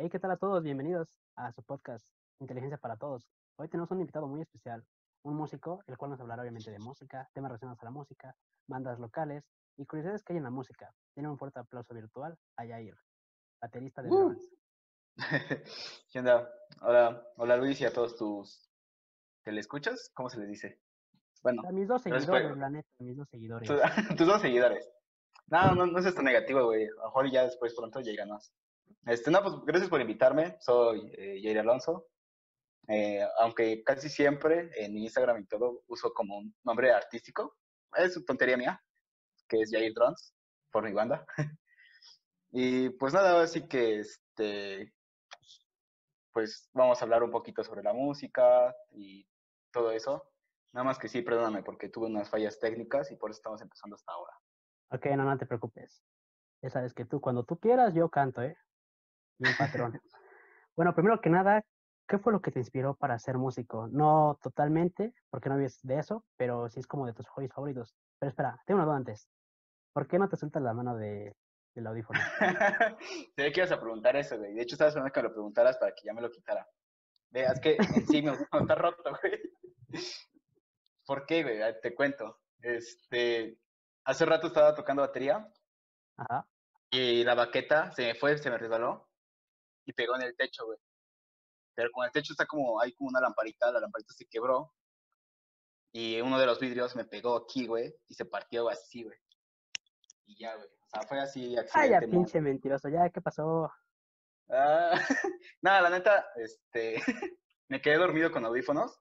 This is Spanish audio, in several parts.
Hey, ¿qué tal a todos? Bienvenidos a su podcast Inteligencia para Todos. Hoy tenemos un invitado muy especial, un músico, el cual nos hablará obviamente de música, temas relacionados a la música, bandas locales y curiosidades que hay en la música. Tiene un fuerte aplauso virtual a Yair, baterista de Uh. ¿Qué onda? Hola, hola Luis y a todos tus escuchas? ¿Cómo se les dice? Bueno, A mis dos seguidores, la neta, mis dos seguidores. tu- tus dos seguidores. No, no, no es esto negativo, güey. A ya después pronto llegan más. Este, no, pues gracias por invitarme. Soy eh, Jair Alonso. Eh, aunque casi siempre en Instagram y todo uso como un nombre artístico. Es tontería mía, que es Jair Drums, por mi banda. y pues nada, así que este, pues vamos a hablar un poquito sobre la música y todo eso. Nada más que sí, perdóname, porque tuve unas fallas técnicas y por eso estamos empezando hasta ahora. Ok, no, no te preocupes. Ya sabes que tú, cuando tú quieras, yo canto, ¿eh? Bien patrón. bueno, primero que nada, ¿qué fue lo que te inspiró para ser músico? No totalmente, porque no vives de eso, pero sí es como de tus hobbies favoritos. Pero espera, tengo una duda antes. ¿Por qué no te sueltas la mano de, del audífono? Te que ibas a preguntar eso, güey. De hecho, estaba esperando que me lo preguntaras para que ya me lo quitara. Veas que en sí me está roto, güey. ¿Por qué, güey? Ah, Te cuento. Este, hace rato estaba tocando batería Ajá. y la baqueta se me fue, se me resbaló y pegó en el techo, güey. Pero como el techo está como, hay como una lamparita, la lamparita se quebró y uno de los vidrios me pegó aquí, güey, y se partió así, güey. Y ya, güey. O sea, fue así accidente. ya, pinche mentiroso. Ya, ¿qué pasó? Ah, nada, la neta, este, me quedé dormido con audífonos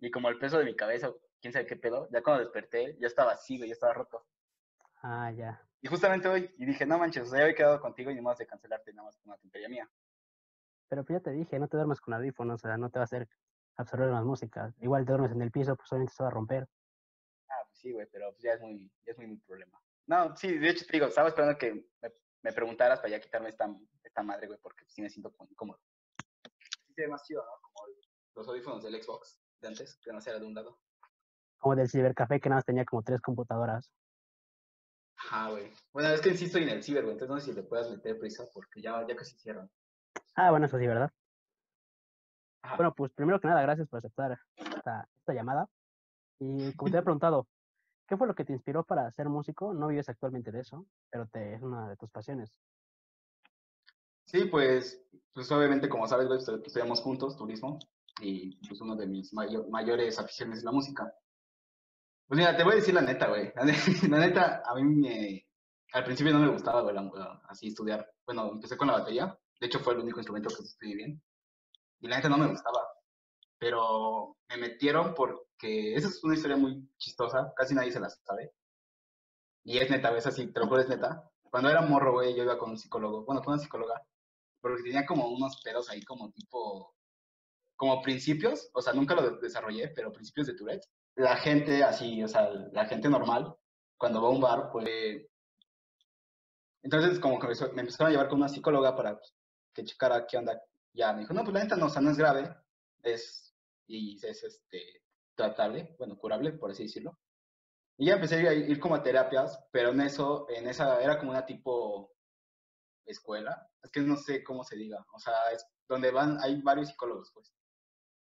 y como el peso de mi cabeza, quién sabe qué pedo, ya cuando desperté, ya estaba así, güey, ya estaba roto. Ah, ya. Y justamente hoy, y dije, no manches, o sea, ya había quedado contigo y ni más de cancelarte, nada más por una tontería mía. Pero pues ya te dije, no te duermas con audífonos, o sea, no te va a hacer absorber más música. Igual te duermes en el piso, pues obviamente se va a romper. Ah, pues sí, güey, pero pues ya es muy, ya es muy mi problema. No, sí, de hecho te digo, estaba esperando que me, me preguntaras para ya quitarme esta, esta madre, güey, porque sí me siento como incómodo. Sí se ve más chido, ¿no? Como los audífonos del Xbox de antes, que no era de un lado. Como del cibercafé que nada más tenía como tres computadoras. Ajá, güey. Bueno, es que estoy en el ciber, güey, entonces no sé si le puedas meter prisa porque ya, ya casi cierran. Ah, bueno, eso sí, ¿verdad? Ajá. Bueno, pues primero que nada, gracias por aceptar esta, esta llamada. Y como te había preguntado, ¿qué fue lo que te inspiró para ser músico? No vives actualmente de eso, pero te, es una de tus pasiones. Sí, pues, pues obviamente, como sabes, estu- estudiamos juntos turismo y pues uno de mis mayo- mayores aficiones es la música. Pues mira, te voy a decir la neta, güey. La, ne- la neta, a mí me, al principio no me gustaba, güey, así estudiar. Bueno, empecé con la batería. De hecho, fue el único instrumento que estudié bien. Y la neta no me gustaba. Pero me metieron porque esa es una historia muy chistosa. Casi nadie se la sabe. Y es neta, es así, te lo juro, es neta. Cuando era morro, güey, yo iba con un psicólogo. Bueno, con una psicóloga porque tenía como unos pedos ahí como tipo, como principios, o sea, nunca lo de- desarrollé, pero principios de Tourette. La gente así, o sea, la gente normal, cuando va a un bar, pues... Entonces, como que me empezaron a llevar con una psicóloga para pues, que checara qué onda. Ya me dijo, no, pues la neta no, o sea, no es grave, es, y es, este, tratable, bueno, curable, por así decirlo. Y ya empecé a ir, como a terapias, pero en eso, en esa, era como una tipo escuela, es que no sé cómo se diga, o sea, es donde van, hay varios psicólogos, pues,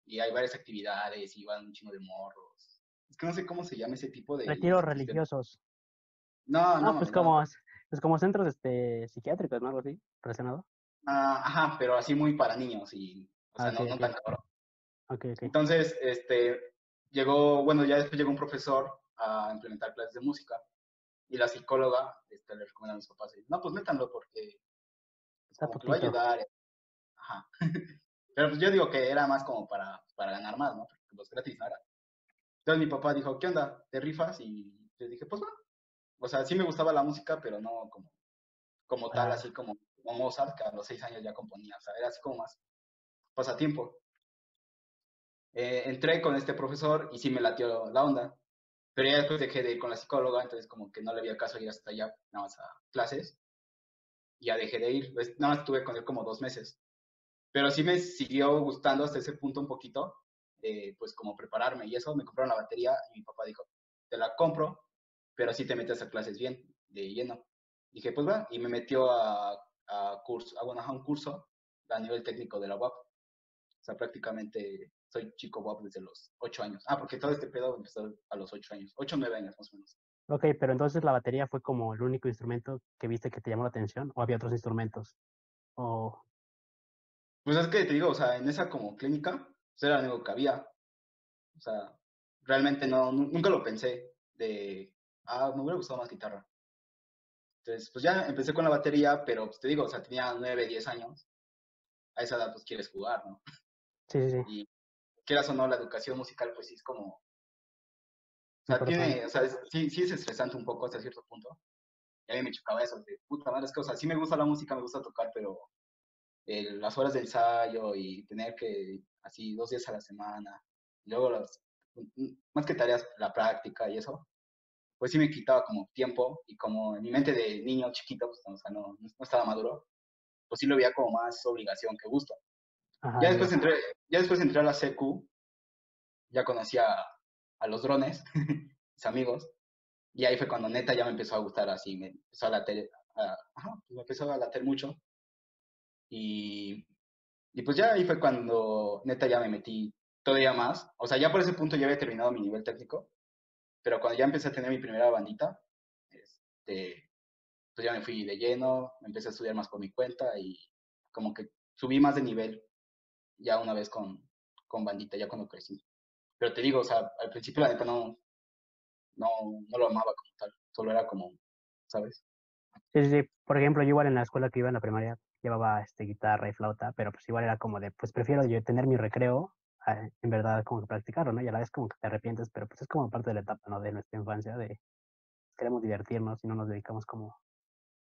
y hay varias actividades, y van un chingo de morros. Es que no sé cómo se llama ese tipo de... Retiros religiosos. No, No, no, pues no. como, pues como centros este, psiquiátricos, ¿no? Algo así, relacionado. Ah, ajá, pero así muy para niños, y, o sea, Ah, no, no tan cabrón. Entonces, este, llegó, bueno, ya después llegó un profesor a implementar clases de música, y la psicóloga este, le recomendó a mis papás, no, pues métanlo porque pues, Está como que lo va a ayudar. Ajá. Pero pues yo digo que era más como para, para ganar más, ¿no? Porque pues gratis no era. Entonces mi papá dijo, ¿qué onda? ¿Te rifas? Y yo dije, pues va. O sea, sí me gustaba la música, pero no como, como tal, Ah. así como, como Mozart, que a los seis años ya componía. O sea, era así como más pasatiempo. Eh, entré con este profesor y sí me latió la onda. Pero ya después dejé de ir con la psicóloga, entonces como que no le había caso ir hasta allá, nada más a clases. Ya dejé de ir. Pues, nada más estuve con él como dos meses. Pero sí me siguió gustando hasta ese punto un poquito, eh, pues como prepararme y eso. Me compraron la batería y mi papá dijo, te la compro, pero sí te metes a clases bien, de lleno. Dije, pues va, y me metió a, a curso, a, bueno, a un curso a nivel técnico de la UAP. O sea, prácticamente soy chico WAP desde los ocho años. Ah, porque todo este pedo empezó a los ocho años, ocho o nueve años más o menos. Ok, pero entonces la batería fue como el único instrumento que viste que te llamó la atención o había otros instrumentos? O... Pues es que te digo, o sea, en esa como clínica, pues era lo único que había. O sea, realmente no, nunca lo pensé de, ah, me hubiera gustado más guitarra. Entonces, pues ya empecé con la batería, pero pues te digo, o sea, tenía nueve, diez años. A esa edad, pues quieres jugar, ¿no? Sí, sí, sí. Y quieras o no, la educación musical, pues sí es como o sea, tiene, o sea, sí, sí es estresante un poco hasta cierto punto. Y a mí me chocaba eso, de puta madre, es que, o sea, sí me gusta la música, me gusta tocar, pero las horas de ensayo y tener que, así, dos días a la semana, y luego las, más que tareas, la práctica y eso, pues sí me quitaba como tiempo y como en mi mente de niño chiquito, pues, o sea, no, no estaba maduro, pues sí lo veía como más obligación que gusto. ya, después entré, ya después entré a la CQ, ya conocía a los drones, mis amigos, y ahí fue cuando neta ya me empezó a gustar así, me empezó a latir, ajá, pues me empezó a latir mucho. Y, y pues ya ahí fue cuando neta ya me metí todavía más. O sea, ya por ese punto ya había terminado mi nivel técnico, pero cuando ya empecé a tener mi primera bandita, este, pues ya me fui de lleno, empecé a estudiar más por mi cuenta y como que subí más de nivel ya una vez con, con bandita, ya cuando crecí. Pero te digo, o sea, al principio la neta no, no, no lo amaba como tal, solo era como, ¿sabes? Sí, sí. Por ejemplo, yo igual en la escuela que iba en la primaria llevaba este, guitarra y flauta, pero pues igual era como de, pues prefiero yo tener mi recreo, en verdad como que practicarlo, ¿no? Y a la vez como que te arrepientes, pero pues es como parte de la etapa, ¿no? De nuestra infancia, de queremos divertirnos y no nos dedicamos como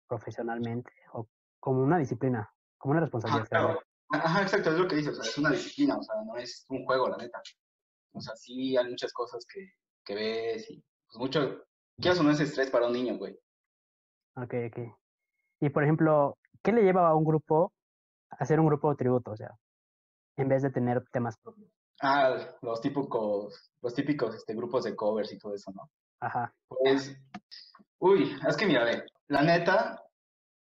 profesionalmente o como una disciplina, como una responsabilidad. Ajá, exacto, es lo que dices, o sea, es una disciplina, o sea, no es un juego, la neta. O sea, sí hay muchas cosas que, que ves y pues mucho, ¿qué o no es estrés para un niño, güey? Ok, ok. Y por ejemplo, ¿qué le lleva a un grupo a hacer un grupo de tributo? O sea, en vez de tener temas propios. Ah, los típicos, los típicos este, grupos de covers y todo eso, ¿no? Ajá. Pues, uy, es que mira, ve, la neta,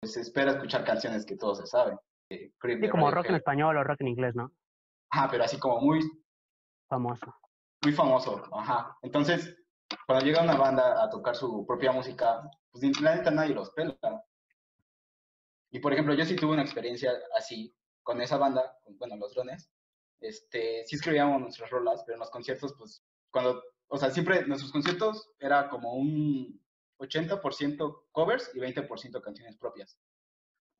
pues espera escuchar canciones que todos se saben. sí, como rock en español o rock en inglés, ¿no? Ajá, pero así como muy Famoso. Muy famoso, ajá. Entonces, cuando llega una banda a tocar su propia música, pues la neta nadie los pela. Y por ejemplo, yo sí tuve una experiencia así con esa banda, con, bueno, los drones. Este, sí escribíamos nuestras rolas, pero en los conciertos, pues, cuando, o sea, siempre nuestros conciertos era como un 80% covers y 20% canciones propias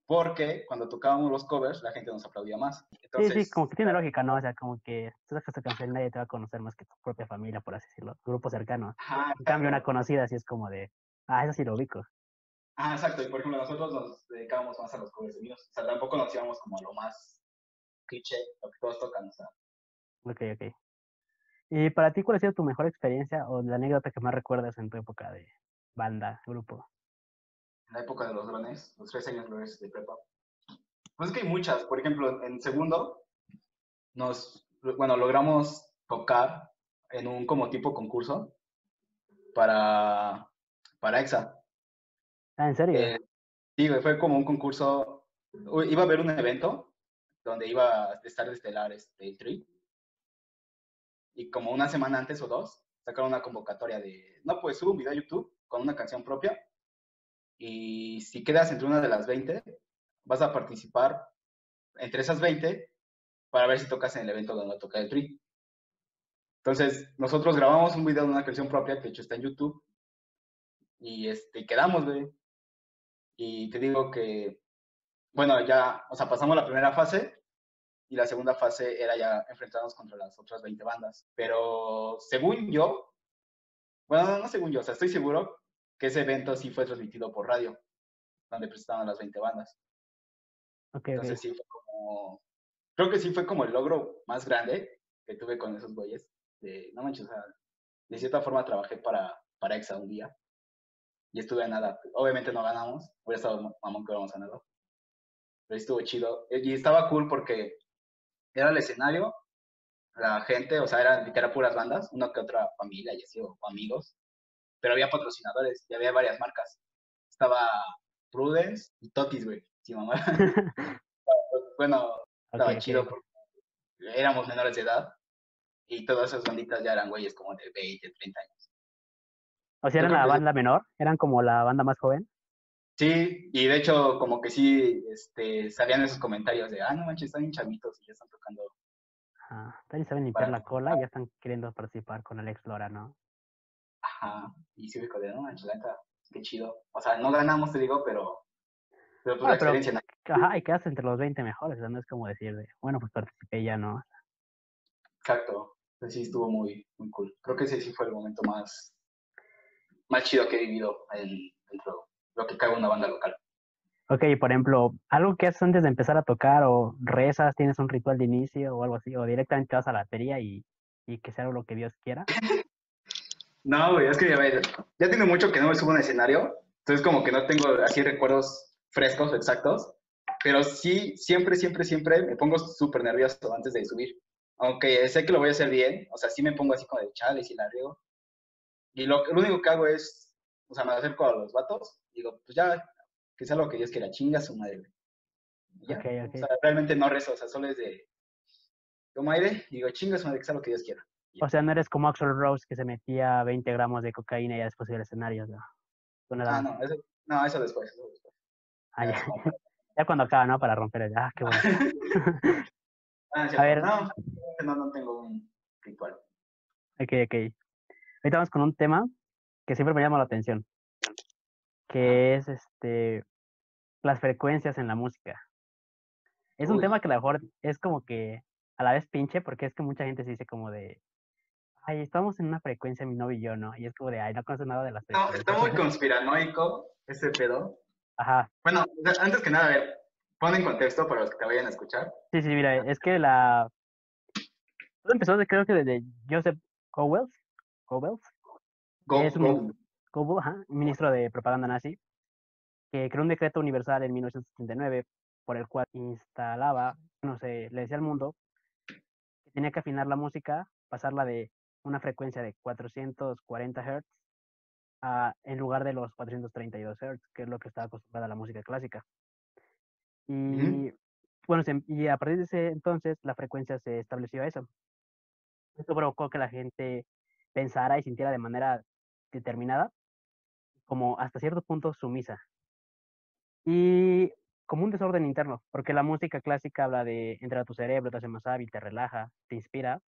porque cuando tocábamos los covers la gente nos aplaudía más. sí, sí, como que tiene lógica, ¿no? O sea, como que tú sacas esta canción nadie te va a conocer más que tu propia familia, por así decirlo, tu grupo cercano. en cambio, una conocida así es como de, ah, eso sí lo ubico. Ah, exacto, y por ejemplo, nosotros nos dedicábamos más a los covers de míos, o sea, tampoco nos íbamos como a lo más cliché, lo que todos tocan, o sea. Ok, ok. ¿Y para ti cuál ha sido tu mejor experiencia o la anécdota que más recuerdas en tu época de banda, grupo? en la época de los drones, los tres años de prepa. Pues es que hay muchas. Por ejemplo, en segundo, nos, bueno, logramos tocar en un como tipo concurso para, para EXA. Ah, ¿en serio? Eh, sí, fue como un concurso, iba a haber un evento donde iba a estar de estelar este, el Tri. Y como una semana antes o dos, sacaron una convocatoria de, no, pues subo un video a YouTube con una canción propia y si quedas entre una de las 20, vas a participar entre esas 20 para ver si tocas en el evento donde toca el tri. Entonces, nosotros grabamos un video de una canción propia que de hecho está en YouTube y este, quedamos, güey. Y te digo que, bueno, ya, o sea, pasamos la primera fase y la segunda fase era ya enfrentarnos contra las otras 20 bandas. Pero según yo, bueno, no, no según yo, o sea, estoy seguro que ese evento sí fue transmitido por radio, donde presentaban las 20 bandas. Entonces sí fue como, creo que sí fue como el logro más grande que tuve con esos güeyes. De, no manches, o sea, de cierta forma trabajé para, para EXA un día y estuve en nada. Obviamente no ganamos, hubiera estado mamón que hubiéramos ganado. Pero estuvo chido. Y estaba cool porque era el escenario, la gente, o sea, eran literal puras bandas, una que otra familia y así, o amigos pero había patrocinadores y había varias marcas. Estaba Prudence y Totis, güey. Sí, mamá. bueno, estaba chido porque éramos menores de edad y todas esas banditas ya eran güeyes como de 20, 30 años. O sea, eran la banda menor, eran como la banda más joven. Sí, y de hecho como que sí este, salían esos comentarios de, ah, no manches, están bien chavitos y ya están tocando. Ajá. Todavía saben limpiar la cola y ya están queriendo participar con el Explora, ¿no? Ajá, y sí, dijo de, no manches, qué chido. O sea, no ganamos, te digo, pero, pero pues Ah, la pero- experiencia, ¿no? Ajá, y quedas entre los 20 mejores, o sea, no es como decir de, bueno, pues participé ya, ¿no? Exacto. Pues sí, estuvo muy, muy cool. Creo que ese sí fue el momento más, más chido que he vivido en, dentro de lo que cabe una banda local. Ok, por ejemplo, algo que haces antes de empezar a tocar o rezas, tienes un ritual de inicio o algo así, o directamente vas a la batería y, y que sea lo que Dios quiera. No, güey, es que ver, ya tiene mucho que no me subo a un escenario, entonces como que no tengo así recuerdos frescos, exactos, pero sí, siempre, siempre, siempre me pongo súper nervioso antes de subir. Aunque sé que lo voy a hacer bien, o sea, sí me pongo así como de chale si la riego. Y lo, lo único que hago es, o sea, me acerco a los vatos, digo, pues ya, que sea lo que Dios quiera, chinga su madre, ya, Ok, ok. O sea, realmente no rezo, o sea, solo es de, tomo aire, y digo, chinga su madre, que sea lo que Dios quiera. O sea, no eres como Axel Rose que se metía 20 gramos de cocaína y ya después al escenario, ¿no? Ah, no, eso, no, eso después, eso después. Ah, Ya, Ya cuando acaba, ¿no? Para romper el... Ah, qué bueno. Ah, A ver. No, no, no tengo un ritual. Ok, ok. Ahorita vamos con un tema que siempre me llama la atención, que es este las frecuencias en la música. Es un tema que a lo mejor es como que a la vez pinche, porque es que mucha gente se dice como de, ay, estamos en una frecuencia mi novio y yo, ¿no? Y es como de, ay, no conoces nada de las No, frecuencias. está muy conspiranoico ese pedo. Ajá. Bueno, antes que nada, a ver, pon en contexto para los que te vayan a escuchar. Sí, sí, mira, es que la... Todo empezó de, creo que desde Joseph Goebbels, Goebbels, Go, Es un Goebbels, ajá, ministro de propaganda nazi, que creó un decreto universal en 1979 por el cual instalaba, no sé, le decía al mundo que tenía que afinar la música, pasarla de una frecuencia de 440 Hz a, en lugar de los 432 Hz, que es lo que estaba acostumbrada la música clásica. Y bueno, se- y a partir de ese entonces la frecuencia se estableció a eso. Esto provocó que la gente pensara y sintiera de manera determinada, como hasta cierto punto sumisa. Y como un desorden interno, porque la música clásica habla de entrar a tu cerebro, te hace más hábil, te relaja, te inspira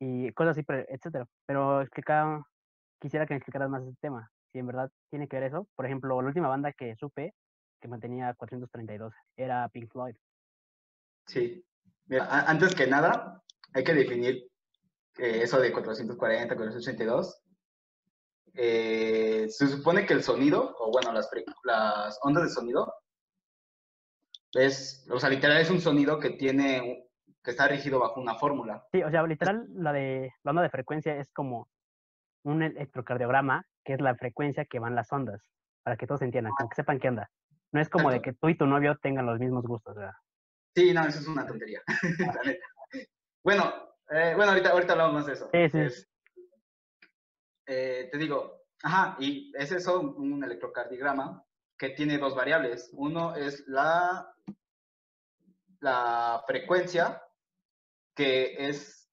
y cosas así, etcétera. Pero explica, quisiera que me explicaras más ese tema, si en verdad tiene que ver eso. Por ejemplo, la última banda que supe que mantenía 432 era Pink Floyd. Sí. Mira, antes que nada, hay que definir eh, eso de 440, 482. Eh, se supone que el sonido, o bueno, las, las ondas de sonido, es, o sea, literal es un sonido que tiene, que está rígido bajo una fórmula. Sí, o sea, literal, la de la onda de frecuencia es como un electrocardiograma, que es la frecuencia que van las ondas, para que todos entiendan, como que sepan qué onda. No es como de que tú y tu novio tengan los mismos gustos, ¿verdad? Sí, no, eso es una tontería. la neta. Bueno, eh, bueno, ahorita, ahorita hablamos más de eso. Sí, sí. Es- eh, te digo, ajá, y es eso, un electrocardiograma que tiene dos variables. Uno es la, la frecuencia, que es,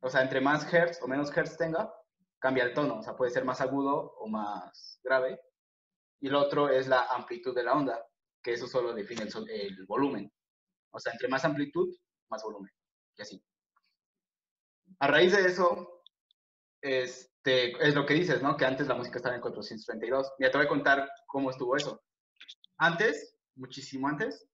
o sea, entre más hertz o menos hertz tenga, cambia el tono, o sea, puede ser más agudo o más grave. Y el otro es la amplitud de la onda, que eso solo define el, el volumen. O sea, entre más amplitud, más volumen. Y así. A raíz de eso, este, es lo que dices, ¿no? Que antes la música estaba en 432. Ya te voy a contar cómo estuvo eso. Antes, muchísimo antes,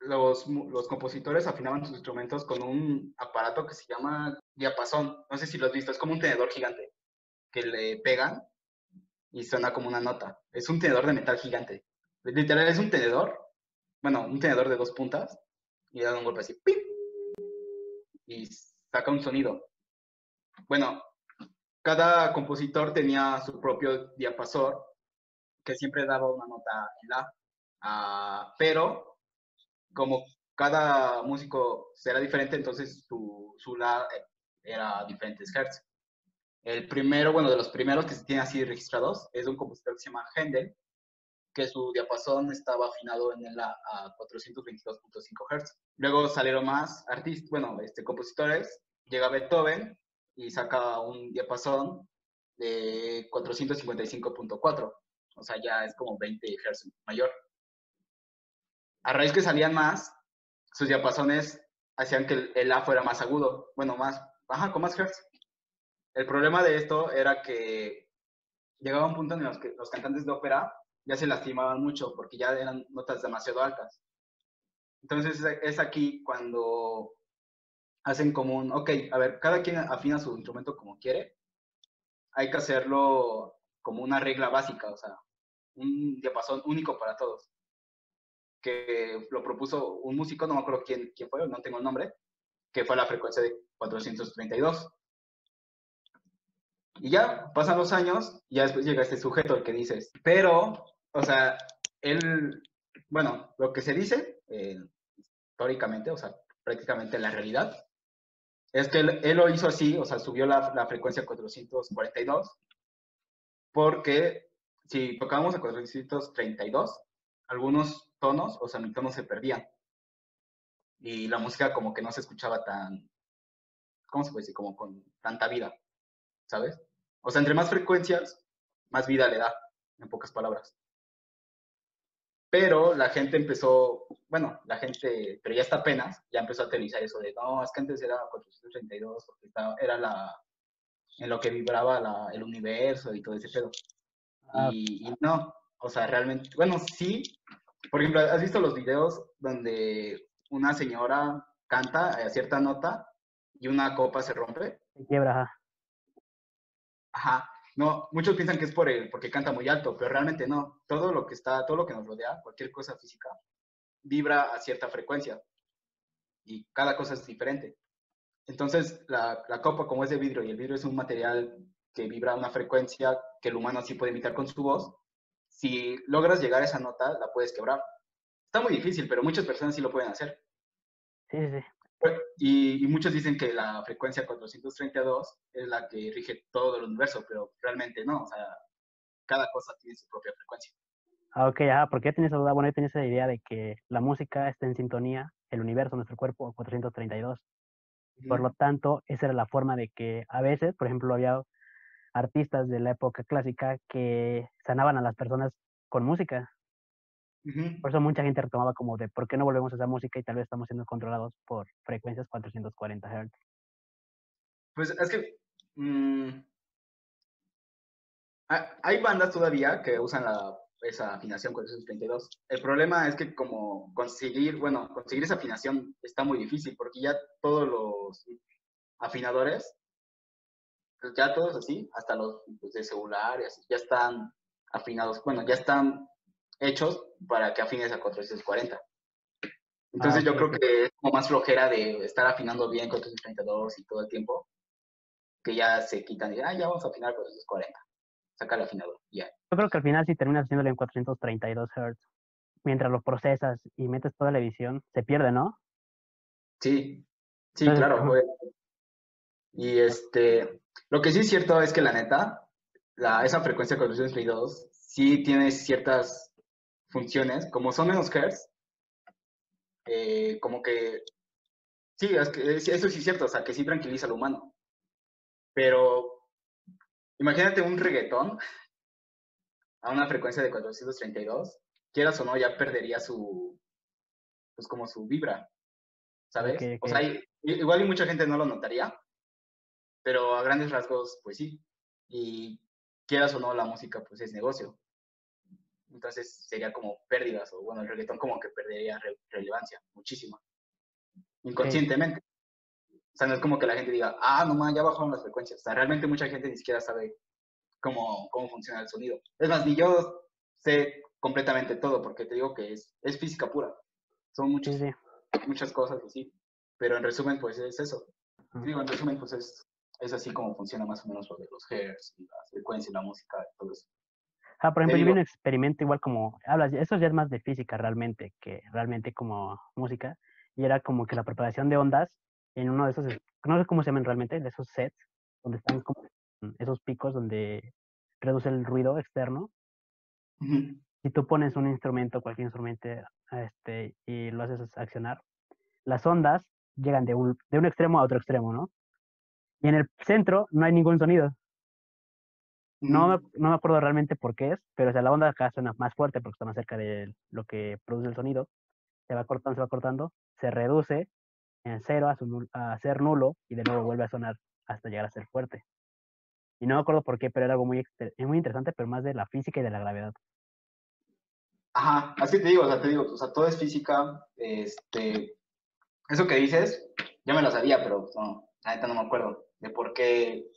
los, los compositores afinaban sus instrumentos con un aparato que se llama diapasón. No sé si lo has visto, es como un tenedor gigante que le pegan y suena como una nota. Es un tenedor de metal gigante. Literal es un tenedor, bueno, un tenedor de dos puntas y da un golpe así, ¡pim! y saca un sonido. Bueno, cada compositor tenía su propio diapasor que siempre daba una nota en la, ah, pero como cada músico será diferente, entonces su, su la eh, era diferentes hertz. El primero, bueno, de los primeros que se tienen así registrados es un compositor que se llama Händel, que su diapasón estaba afinado en el a, a 422.5 Hz. Luego salieron más artistas, bueno, este, compositores, llega Beethoven y saca un diapasón de 455.4, o sea, ya es como 20 Hz mayor. A raíz que salían más, sus diapasones hacían que el, A fuera más agudo, bueno, más, ajá, con más Hz. El problema de esto era que llegaba un punto en el que los cantantes de ópera ya se lastimaban mucho porque ya eran notas demasiado altas. Entonces es aquí cuando hacen como un, ok, a ver, cada quien afina su instrumento como quiere, hay que hacerlo como una regla básica, o sea, un diapasón único para todos, que lo propuso un músico, no me acuerdo quién, quién fue, no tengo el nombre, que fue la frecuencia de 432. Y ya, pasan los años, y ya después llega este sujeto, el que dices, pero, o sea, él, bueno, lo que se dice, eh, históricamente, o sea, prácticamente la realidad, es que él, lo hizo así, o sea, subió la, la frecuencia a 442, porque si tocábamos a 432, algunos tonos o semitonos se perdían. Y la música como que no se escuchaba tan, ¿cómo se puede decir? Como con tanta vida, ¿sabes? O sea, entre más frecuencias, más vida le da, en pocas palabras. Pero la gente empezó, bueno, la gente, pero ya está apenas, ya empezó a utilizar eso de, no, es que antes era 432, porque estaba, era la, en lo que vibraba la, el universo y todo ese pedo. Ah. Y, y, no, o sea, realmente, bueno, sí, por ejemplo, ¿has visto los videos donde una señora canta a cierta nota y una copa se rompe? Se quiebra, ajá. No, muchos piensan que es por el, porque canta muy alto, pero realmente no. Todo lo que está, todo lo que nos rodea, cualquier cosa física, vibra a cierta frecuencia. Y cada cosa es diferente. Entonces, la, la, copa, como es de vidrio y el vidrio es un material que vibra a una frecuencia que el humano sí puede imitar con su voz, si logras llegar a esa nota, la puedes quebrar. Está muy difícil, pero muchas personas sí lo pueden hacer. Sí, sí. Y, y, muchos dicen que la frecuencia 432 es la que rige todo el universo, pero realmente no, o sea, cada cosa tiene su propia frecuencia. Ah, ok, ajá, porque yo tenía esa duda, bueno, yo tenía esa idea de que la música está en sintonía, el universo, nuestro cuerpo, 432. Mm. Por lo tanto, esa era la forma de que a veces, por ejemplo, había artistas de la época clásica que sanaban a las personas con música. Uh -huh. Por eso mucha gente retomaba como de por qué no volvemos a esa música y tal vez estamos siendo controlados por frecuencias 440 Hz. Pues es que mmm, hay bandas todavía que usan la, esa afinación 432. El problema es que como conseguir, bueno, conseguir esa afinación está muy difícil porque ya todos los afinadores, pues ya todos así, hasta los pues, de celular y así, ya están afinados, bueno, ya están hechos para que afines a 440. Entonces ah, yo creo que es como más flojera de estar afinando bien 432 y todo el tiempo, que ya se quitan y ah, ya vamos a afinar 440. Saca el afinador, ya. Yo creo que al final si terminas haciéndolo en 432 Hz, mientras lo procesas y metes toda la edición, se pierde, ¿no? Sí, sí, Entonces, claro. Pues. Y este, lo que sí es cierto es que la neta, la, esa frecuencia 432 sí tiene ciertas funciones, como son menos hertz, eh, como que, sí, es que, eso sí es cierto, o sea, que sí tranquiliza al humano. Pero imagínate un reggaetón a una frecuencia de 432, quieras o no, ya perdería su, pues como su vibra, ¿sabes? Okay, okay. O sea, hay, igual y mucha gente no lo notaría, pero a grandes rasgos, pues sí. Y quieras o no, la música, pues es negocio entonces sería como pérdidas, o bueno, el reggaetón como que perdería re relevancia, muchísima, inconscientemente. Sí. O sea, no es como que la gente diga, ah, no man, ya bajaron las frecuencias. O sea, realmente mucha gente ni siquiera sabe cómo, cómo funciona el sonido. Es más, ni yo sé completamente todo, porque te digo que es, es física pura. Son muchas, sí, sí. muchas cosas así. Pero en resumen, pues es eso. Digo, en resumen, pues es, es así como funciona más o menos lo de los hertz, y las frecuencias, la música, y todo eso. Ah, por ejemplo, yo vi un experimento igual como, hablas, eso ya es más de física realmente, que realmente como música, y era como que la preparación de ondas en uno de esos, no sé cómo se llaman realmente, de esos sets, donde están como esos picos donde reduce el ruido externo. Uh -huh. si tú pones un instrumento, cualquier instrumento, este, y lo haces accionar, las ondas llegan de un, de un extremo a otro extremo, ¿no? Y en el centro no hay ningún sonido. No me, no me acuerdo realmente por qué es, pero o sea, la onda acá suena más fuerte porque está más cerca de lo que produce el sonido. Se va cortando, se va cortando, se reduce en cero a, su, a ser nulo y de nuevo vuelve a sonar hasta llegar a ser fuerte. Y no me acuerdo por qué, pero era algo muy, muy interesante, pero más de la física y de la gravedad. Ajá, así te digo, o sea, te digo, o sea, todo es física, este, eso que dices, ya me lo sabía, pero no, la neta no me acuerdo de por qué.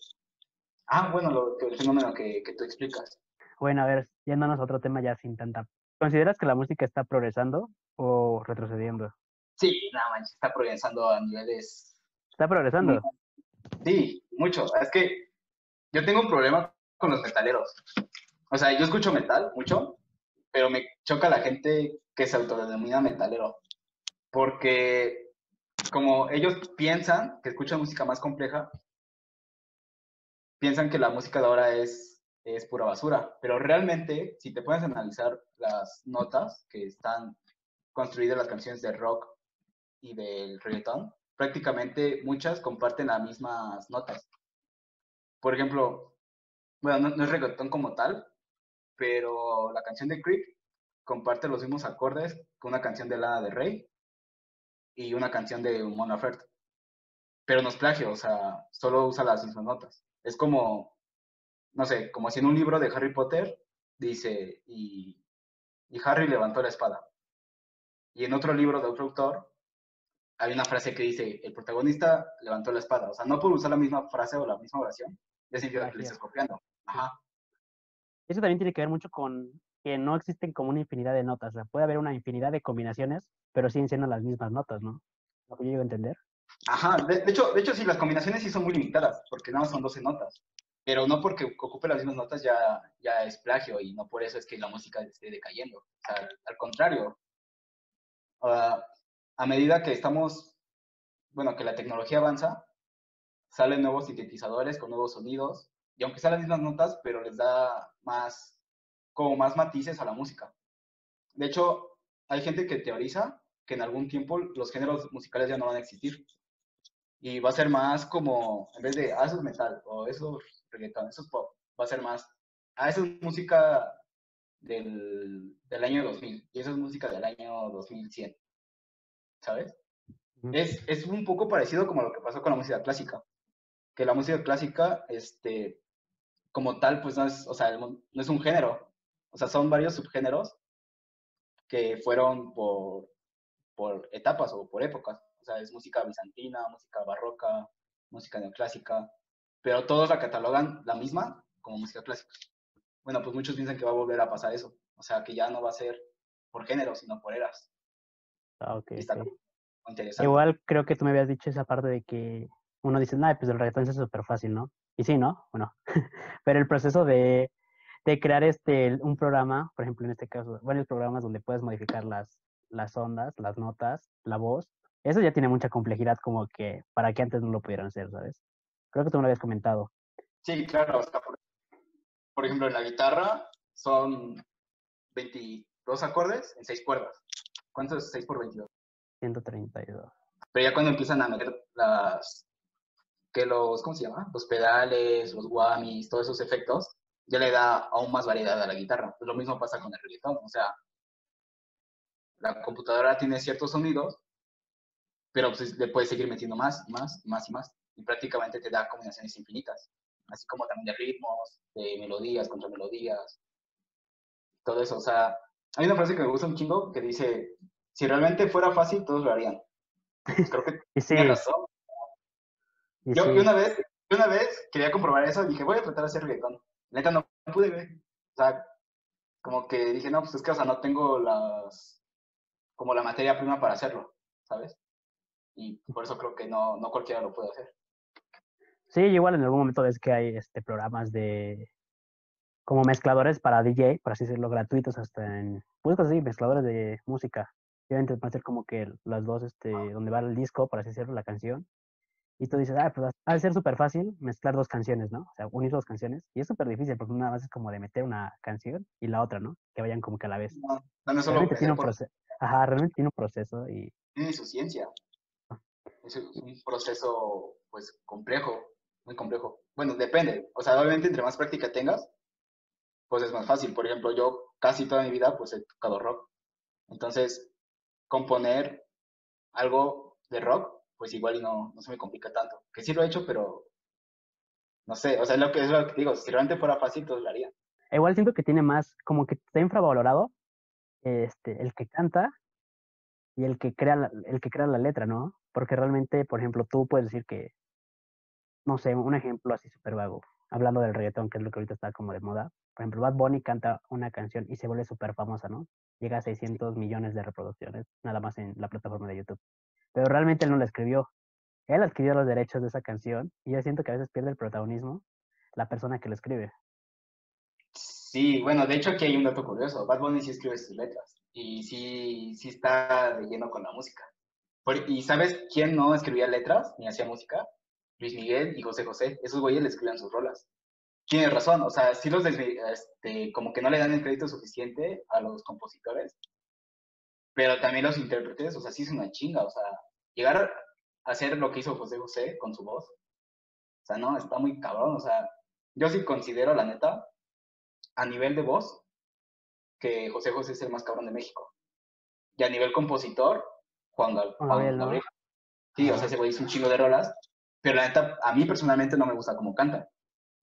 Ah, bueno, lo, el fenómeno que, que tú explicas. Bueno, a ver, yéndonos a otro tema ya sin tanta. ¿Consideras que la música está progresando o retrocediendo? Sí, nada más, está progresando a niveles. ¿Está progresando? Sí, mucho. Es que yo tengo un problema con los metaleros. O sea, yo escucho metal mucho, pero me choca la gente que se autodenomina metalero. Porque como ellos piensan que escuchan música más compleja, piensan que la música de ahora es, es pura basura. Pero realmente, si te puedes analizar las notas que están construidas las canciones de rock y del reggaetón, prácticamente muchas comparten las mismas notas. Por ejemplo, bueno, no, es reggaetón como tal, pero la canción de Creep comparte los mismos acordes que una canción de Lana de Rey y una canción de Mon Laferte. Pero no es plagio, o sea, solo usa las mismas notas. Es como, no sé, como si en un libro de Harry Potter dice, y, y Harry levantó la espada. Y en otro libro de otro autor hay una frase que dice, el protagonista levantó la espada. O sea, no por usar la misma frase o la misma oración, ya significa que le estás copiando. Ajá. Eso también tiene que ver mucho con que no existen como una infinidad de notas. O sea, puede haber una infinidad de combinaciones, pero siguen siendo las mismas notas, ¿no? Lo que yo llego a entender. Ajá, de, hecho, de hecho sí, las combinaciones sí son muy limitadas, porque nada más son 12 notas. Pero no porque ocupe las mismas notas ya, ya es plagio y no por eso es que la música esté decayendo. Al contrario. Uh, a medida que estamos, bueno, que la tecnología avanza, salen nuevos sintetizadores con nuevos sonidos, y aunque sean las mismas notas, pero les da más, como más matices a la música. De hecho, hay gente que teoriza que en algún tiempo los géneros musicales ya no van a existir. Y va a ser más como, en vez de, ah, eso es metal, o eso es reggaeton, eso es pop, va a ser más, ah, eso es música del, del año 2000, y eso es música del año 2100. ¿sabes? Es, es, un poco parecido como lo que pasó con la música clásica, que la música clásica, este, como tal, pues no es, o sea, no es un género, o sea, son varios subgéneros que fueron por, por etapas o por épocas, o sea, es música bizantina, música barroca, música neoclásica, pero todos la catalogan la misma como música clásica. Bueno, pues muchos piensan que va a volver a pasar eso, o sea, que ya no va a ser por género, sino por eras. Ah, Igual creo que tú me habías dicho esa parte de que uno dice, nah, pues el reggaetón es súper fácil, ¿no? Y sí, ¿no? Bueno, pero el proceso de, de, crear este, un programa, por ejemplo, en este caso, varios programas donde puedes modificar las, las ondas, las notas, la voz, eso ya tiene mucha complejidad como que para que antes no lo pudieran hacer, ¿sabes? Creo que tú me lo habías comentado. Sí, claro. por, por ejemplo, en la guitarra son 22 acordes en 6 cuerdas. ¿Cuánto es 6 por 22? 132. Pero ya cuando empiezan a meter las, que los, ¿cómo se llama? Los pedales, los whammies, todos esos efectos, ya le da aún más variedad a la guitarra. Pues lo mismo pasa con el reggaetón, o sea, la computadora tiene ciertos sonidos, pero pues le puedes seguir metiendo más, más, más y más. Y prácticamente te da combinaciones infinitas. Así como también de ritmos, de melodías contra melodías, todo eso. O sea, hay una frase que me gusta un chingo que dice, si realmente fuera fácil, todos lo harían. Creo que tiene razón. Yo, una vez, una vez quería comprobar eso y dije, voy a tratar de hacer reggaetón. Neta, no pude ver. O sea, como que dije, no, pues es que, o sea, no tengo las, como la materia prima para hacerlo, ¿sabes? Y por eso creo que no, no cualquiera lo puede hacer. Sí, igual en algún momento ves que hay este programas de como mezcladores para DJ, por así decirlo, gratuitos hasta en, pues así, mezcladores de música. Obviamente van a ser como que las dos, este, donde va el disco, por así decirlo, la canción. Y tú dices, ah, pues ha de ser súper fácil mezclar dos canciones, ¿no? O sea, unir dos canciones. Y es súper difícil porque una vez es como de meter una canción y la otra, ¿no? Que vayan como que a la vez. No, no solo tiene un por- proceso. Ajá, realmente tiene un proceso y tiene su ciencia. Es un proceso, pues, complejo, muy complejo. Bueno, depende. O sea, obviamente, entre más práctica tengas, pues es más fácil. Por ejemplo, yo casi toda mi vida, pues, he tocado rock. Entonces, componer algo de rock, pues igual no, no se me complica tanto. Que sí lo he hecho, pero no sé. O sea, es lo que es lo que digo. Si realmente fuera fácil, todos lo harían. E Igual siento que tiene más, como que está infravalorado este, el que canta y el que crea la, el que crea la letra, ¿no? Porque realmente, por ejemplo, tú puedes decir que, no sé, un ejemplo así súper vago, hablando del reggaetón, que es lo que ahorita está como de moda. Por ejemplo, Bad Bunny canta una canción y se vuelve súper famosa, ¿no? Llega a 600 millones de reproducciones, nada más en la plataforma de YouTube. Pero realmente él no la escribió. Él adquirió los derechos de esa canción y yo siento que a veces pierde el protagonismo la persona que lo escribe. Sí, bueno, de hecho aquí hay un dato curioso. Bad Bunny sí escribe sus letras y sí, sí está de lleno con la música. Por- ¿Y sabes quién no escribía letras ni hacía música? Luis Miguel y José José. Esos güeyes le escribían sus rolas. Tienes razón, o sea, sí los este, como que no le dan el crédito suficiente a los compositores, pero también los intérpretes, o sea, sí es una chinga, o sea, llegar a hacer lo que hizo José José con su voz, o sea, no, está muy cabrón, o sea, yo sí considero, la neta, a nivel de voz, que José José es el más cabrón de México. Y a nivel compositor, Juan, Gab- Juan Gabriel, ¿no? Sí, o sea, ese güey hizo un chingo de rolas, pero la neta, a mí personalmente no me gusta cómo canta.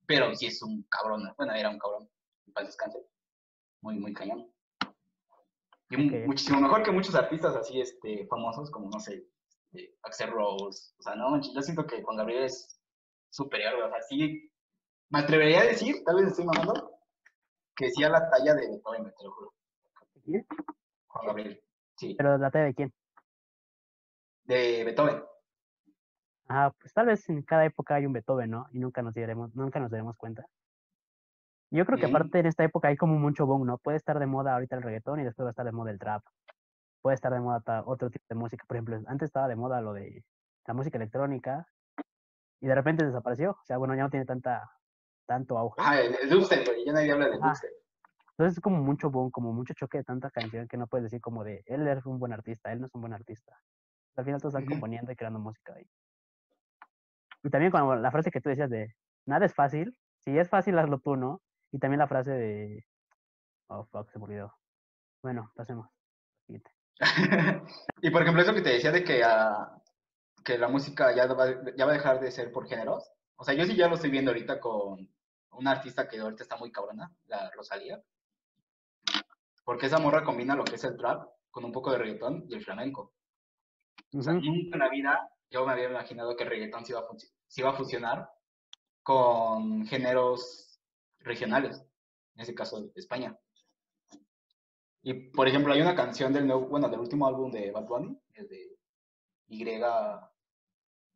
Pero sí es un cabrón, bueno, era un cabrón, paz descanse. Muy, muy cañón. Y mu- Ok. muchísimo mejor que muchos artistas así, este, famosos, como, no sé, este, Axel Rose. O sea, no, yo siento que Juan Gabriel es superior. O sea, sí, me atrevería a decir, tal vez estoy mamando, que sí a la talla de Beethoven, te lo juro. ¿Quién? Juan Gabriel. Sí, Pero la talla de quién? de Beethoven. Ajá, pues tal vez en cada época hay un Beethoven, ¿no? Y nunca nos daremos, nunca nos daremos cuenta. Yo creo que aparte en esta época hay como mucho boom, ¿no? Puede estar de moda ahorita el reggaetón y después va a estar de moda el trap. Puede estar de moda otro tipo de música. Por ejemplo, antes estaba de moda lo de la música electrónica y de repente desapareció. O sea, bueno, ya no tiene tanta, tanto auge. Ah, el, el dubstep, güey, ya nadie habla Ajá. dubstep. Entonces es como mucho boom, como mucho choque de tanta canción que no puedes decir como de él es un buen artista, él no es un buen artista. Al final todos están componiendo y creando música ahí. Y también cuando la frase que tú decías de nada es fácil, si es fácil hazlo tú, ¿no? Y también la frase de oh fuck, se me olvidó. Bueno, pasemos. Siguiente. y por ejemplo, eso que te decía de que, ah, que la música ya va, ya va a dejar de ser por géneros. O sea, yo sí ya lo estoy viendo ahorita con una artista que ahorita está muy cabrona, la Rosalía. Porque esa morra combina lo que es el trap con un poco de reggaetón y el flamenco. O sea, Ujú. nunca en la vida yo me había imaginado que el reggaetón se iba a, se iba a fusionar con géneros regionales, en ese caso de España. Y, por ejemplo, hay una canción del nuevo, bueno, del último álbum de Bad Bunny, el de Y,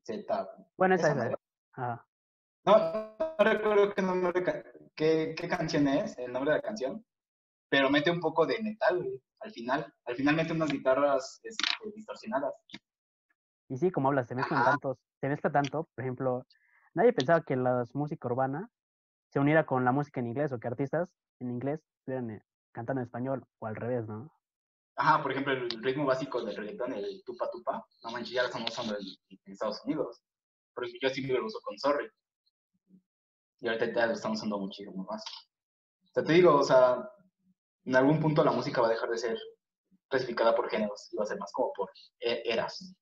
Z. Bueno, esa es no recuerdo qué, nombre qué, qué canción es, el nombre de la canción, pero mete un poco de metal, güey, al final. Al final mete unas guitarras este, distorsionadas. Y sí, como hablas, se mezclan Ajá. tantos, se mezcla tanto, por ejemplo, nadie pensaba que la música urbana se uniera con la música en inglés o que artistas en inglés estuvieran eh, cantando en español o al revés, ¿no? Ajá, por ejemplo, el ritmo básico del reggaetón, el tupa tupa, no manches, ya lo estamos usando en, en Estados Unidos. Porque yo siempre lo uso con Sorry. Y ahorita ya lo estamos usando muchísimo más. O sea, te digo, o sea, en algún punto la música va a dejar de ser clasificada por géneros y va a ser más como por e- eras.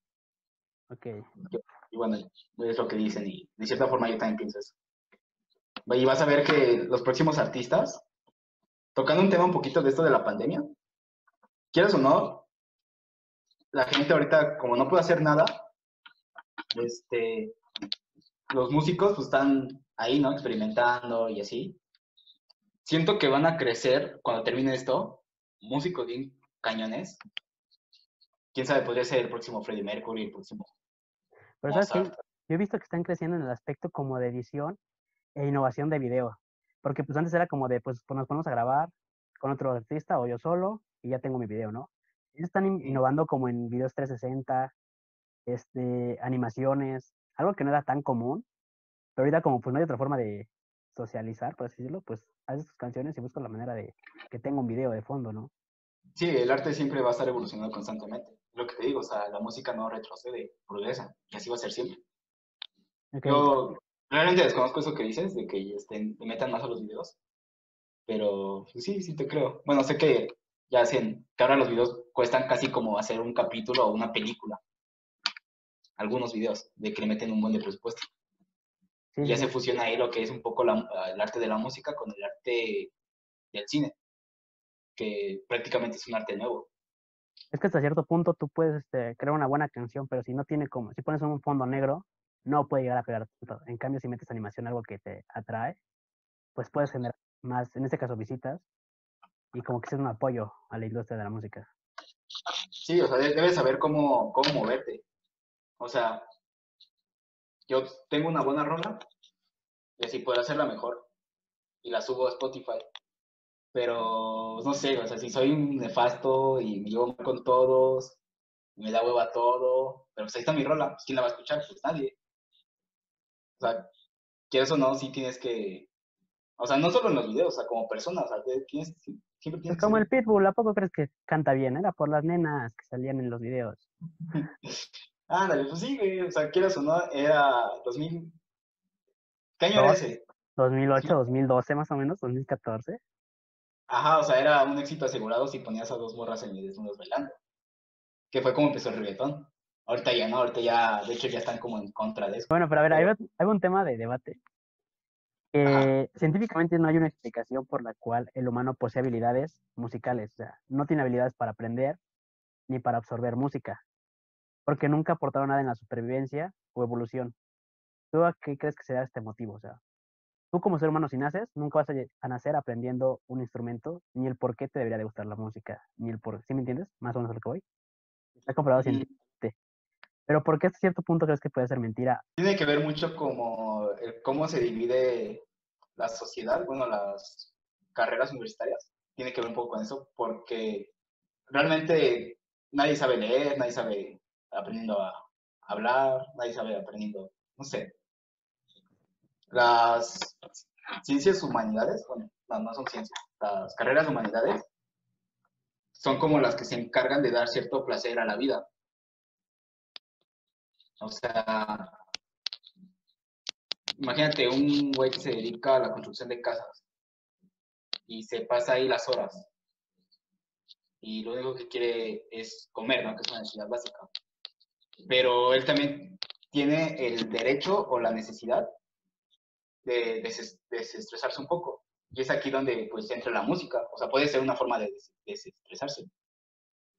Ok. Y bueno, es lo que dicen y de cierta forma yo también pienso eso. Y vas a ver que los próximos artistas, tocando un tema un poquito de esto de la pandemia, quieras o no, la gente ahorita, como no puede hacer nada, este, los músicos pues, están ahí, ¿no? Experimentando y así. Siento que van a crecer cuando termine esto, músicos bien cañones. Quién sabe, podría ser el próximo Freddie Mercury, el próximo Pero sabes que yo he visto que están creciendo en el aspecto como de edición e innovación de video. Porque pues antes era como de, pues, pues, nos ponemos a grabar con otro artista o yo solo y ya tengo mi video, ¿no? Ellos están innovando como en videos 360, este, animaciones. algo que no era tan común, pero ahorita como pues no hay otra forma de socializar, por así decirlo, pues haces tus canciones y buscas la manera de que tenga un video de fondo, ¿no? Sí, el arte siempre va a estar evolucionando constantemente. Lo que te digo, o sea, la música no retrocede, progresa, y así va a ser siempre. Yo realmente desconozco eso que dices, de que estén, metan más a los videos, pero pues, sí, sí te creo. Bueno, sé que ya hacen, que ahora los videos cuestan casi como hacer un capítulo o una película. Algunos videos, de que le meten un buen de presupuesto. Ya se fusiona ahí lo que es un poco el arte de la música con el arte del cine que prácticamente es un arte nuevo. Es que hasta cierto punto tú puedes este, crear una buena canción, pero si no tiene como, si pones un fondo negro, no puede llegar a pegar tanto. En cambio, si metes animación, algo que te atrae, pues puedes generar más, en este caso, visitas y como que es un apoyo a la industria de la música. Sí, o sea, debes saber cómo, cómo moverte. O sea, yo tengo una buena rola y así puedo hacerla mejor y la subo a Spotify pero no sé, o sea, si soy un nefasto y me llevo mal con todos, me da hueva todo, pero pues ahí está mi rola, pues ¿quién la va a escuchar? Pues nadie. O sea, quieres o no, sí tienes que, o sea, no solo en los videos, o sea, como persona, o sea, tienes, siempre tienes como el Pitbull, ¿a poco crees que canta bien? Era por las nenas que salían en los videos. Ándale, pues sí, güey, o sea, quieras o no, era 2000, ¿qué año era ese? 2008, 2012 más o menos, 2014. Ajá, o sea, era un éxito asegurado si ponías a dos morras en desnudos bailando. Que fue como empezó el reggaetón. Ahorita ya no, ahorita ya, de hecho ya están como en contra de eso. Bueno, pero a ver, hay, un tema de debate. científicamente no hay una explicación por la cual el humano posee habilidades musicales. O sea, no tiene habilidades para aprender ni para absorber música. Porque nunca aportaron nada en la supervivencia o evolución. ¿Tú a qué crees que sea este motivo? O sea, tú como ser humano si naces, nunca vas a, nacer aprendiendo un instrumento, ni el por qué te debería de gustar la música, ni el por ¿sí me entiendes? Más o menos lo que voy. Está comprobado científicamente. Pero ¿por qué hasta cierto punto crees que puede ser mentira? Tiene que ver mucho como cómo se divide la sociedad, bueno, las carreras universitarias. Tiene que ver un poco con eso, porque realmente nadie sabe leer, nadie sabe aprendiendo a hablar, nadie sabe aprendiendo, no sé, las ciencias humanidades, bueno, no, son ciencias, las carreras humanidades son como las que se encargan de dar cierto placer a la vida. O sea, imagínate un güey que se dedica a la construcción de casas y se pasa ahí las horas y lo único que quiere es comer, ¿no? Que es una necesidad básica. Pero él también tiene el derecho o la necesidad de desestresarse un poco. Y es aquí donde pues entra la música. O sea, puede ser una forma de desestresarse.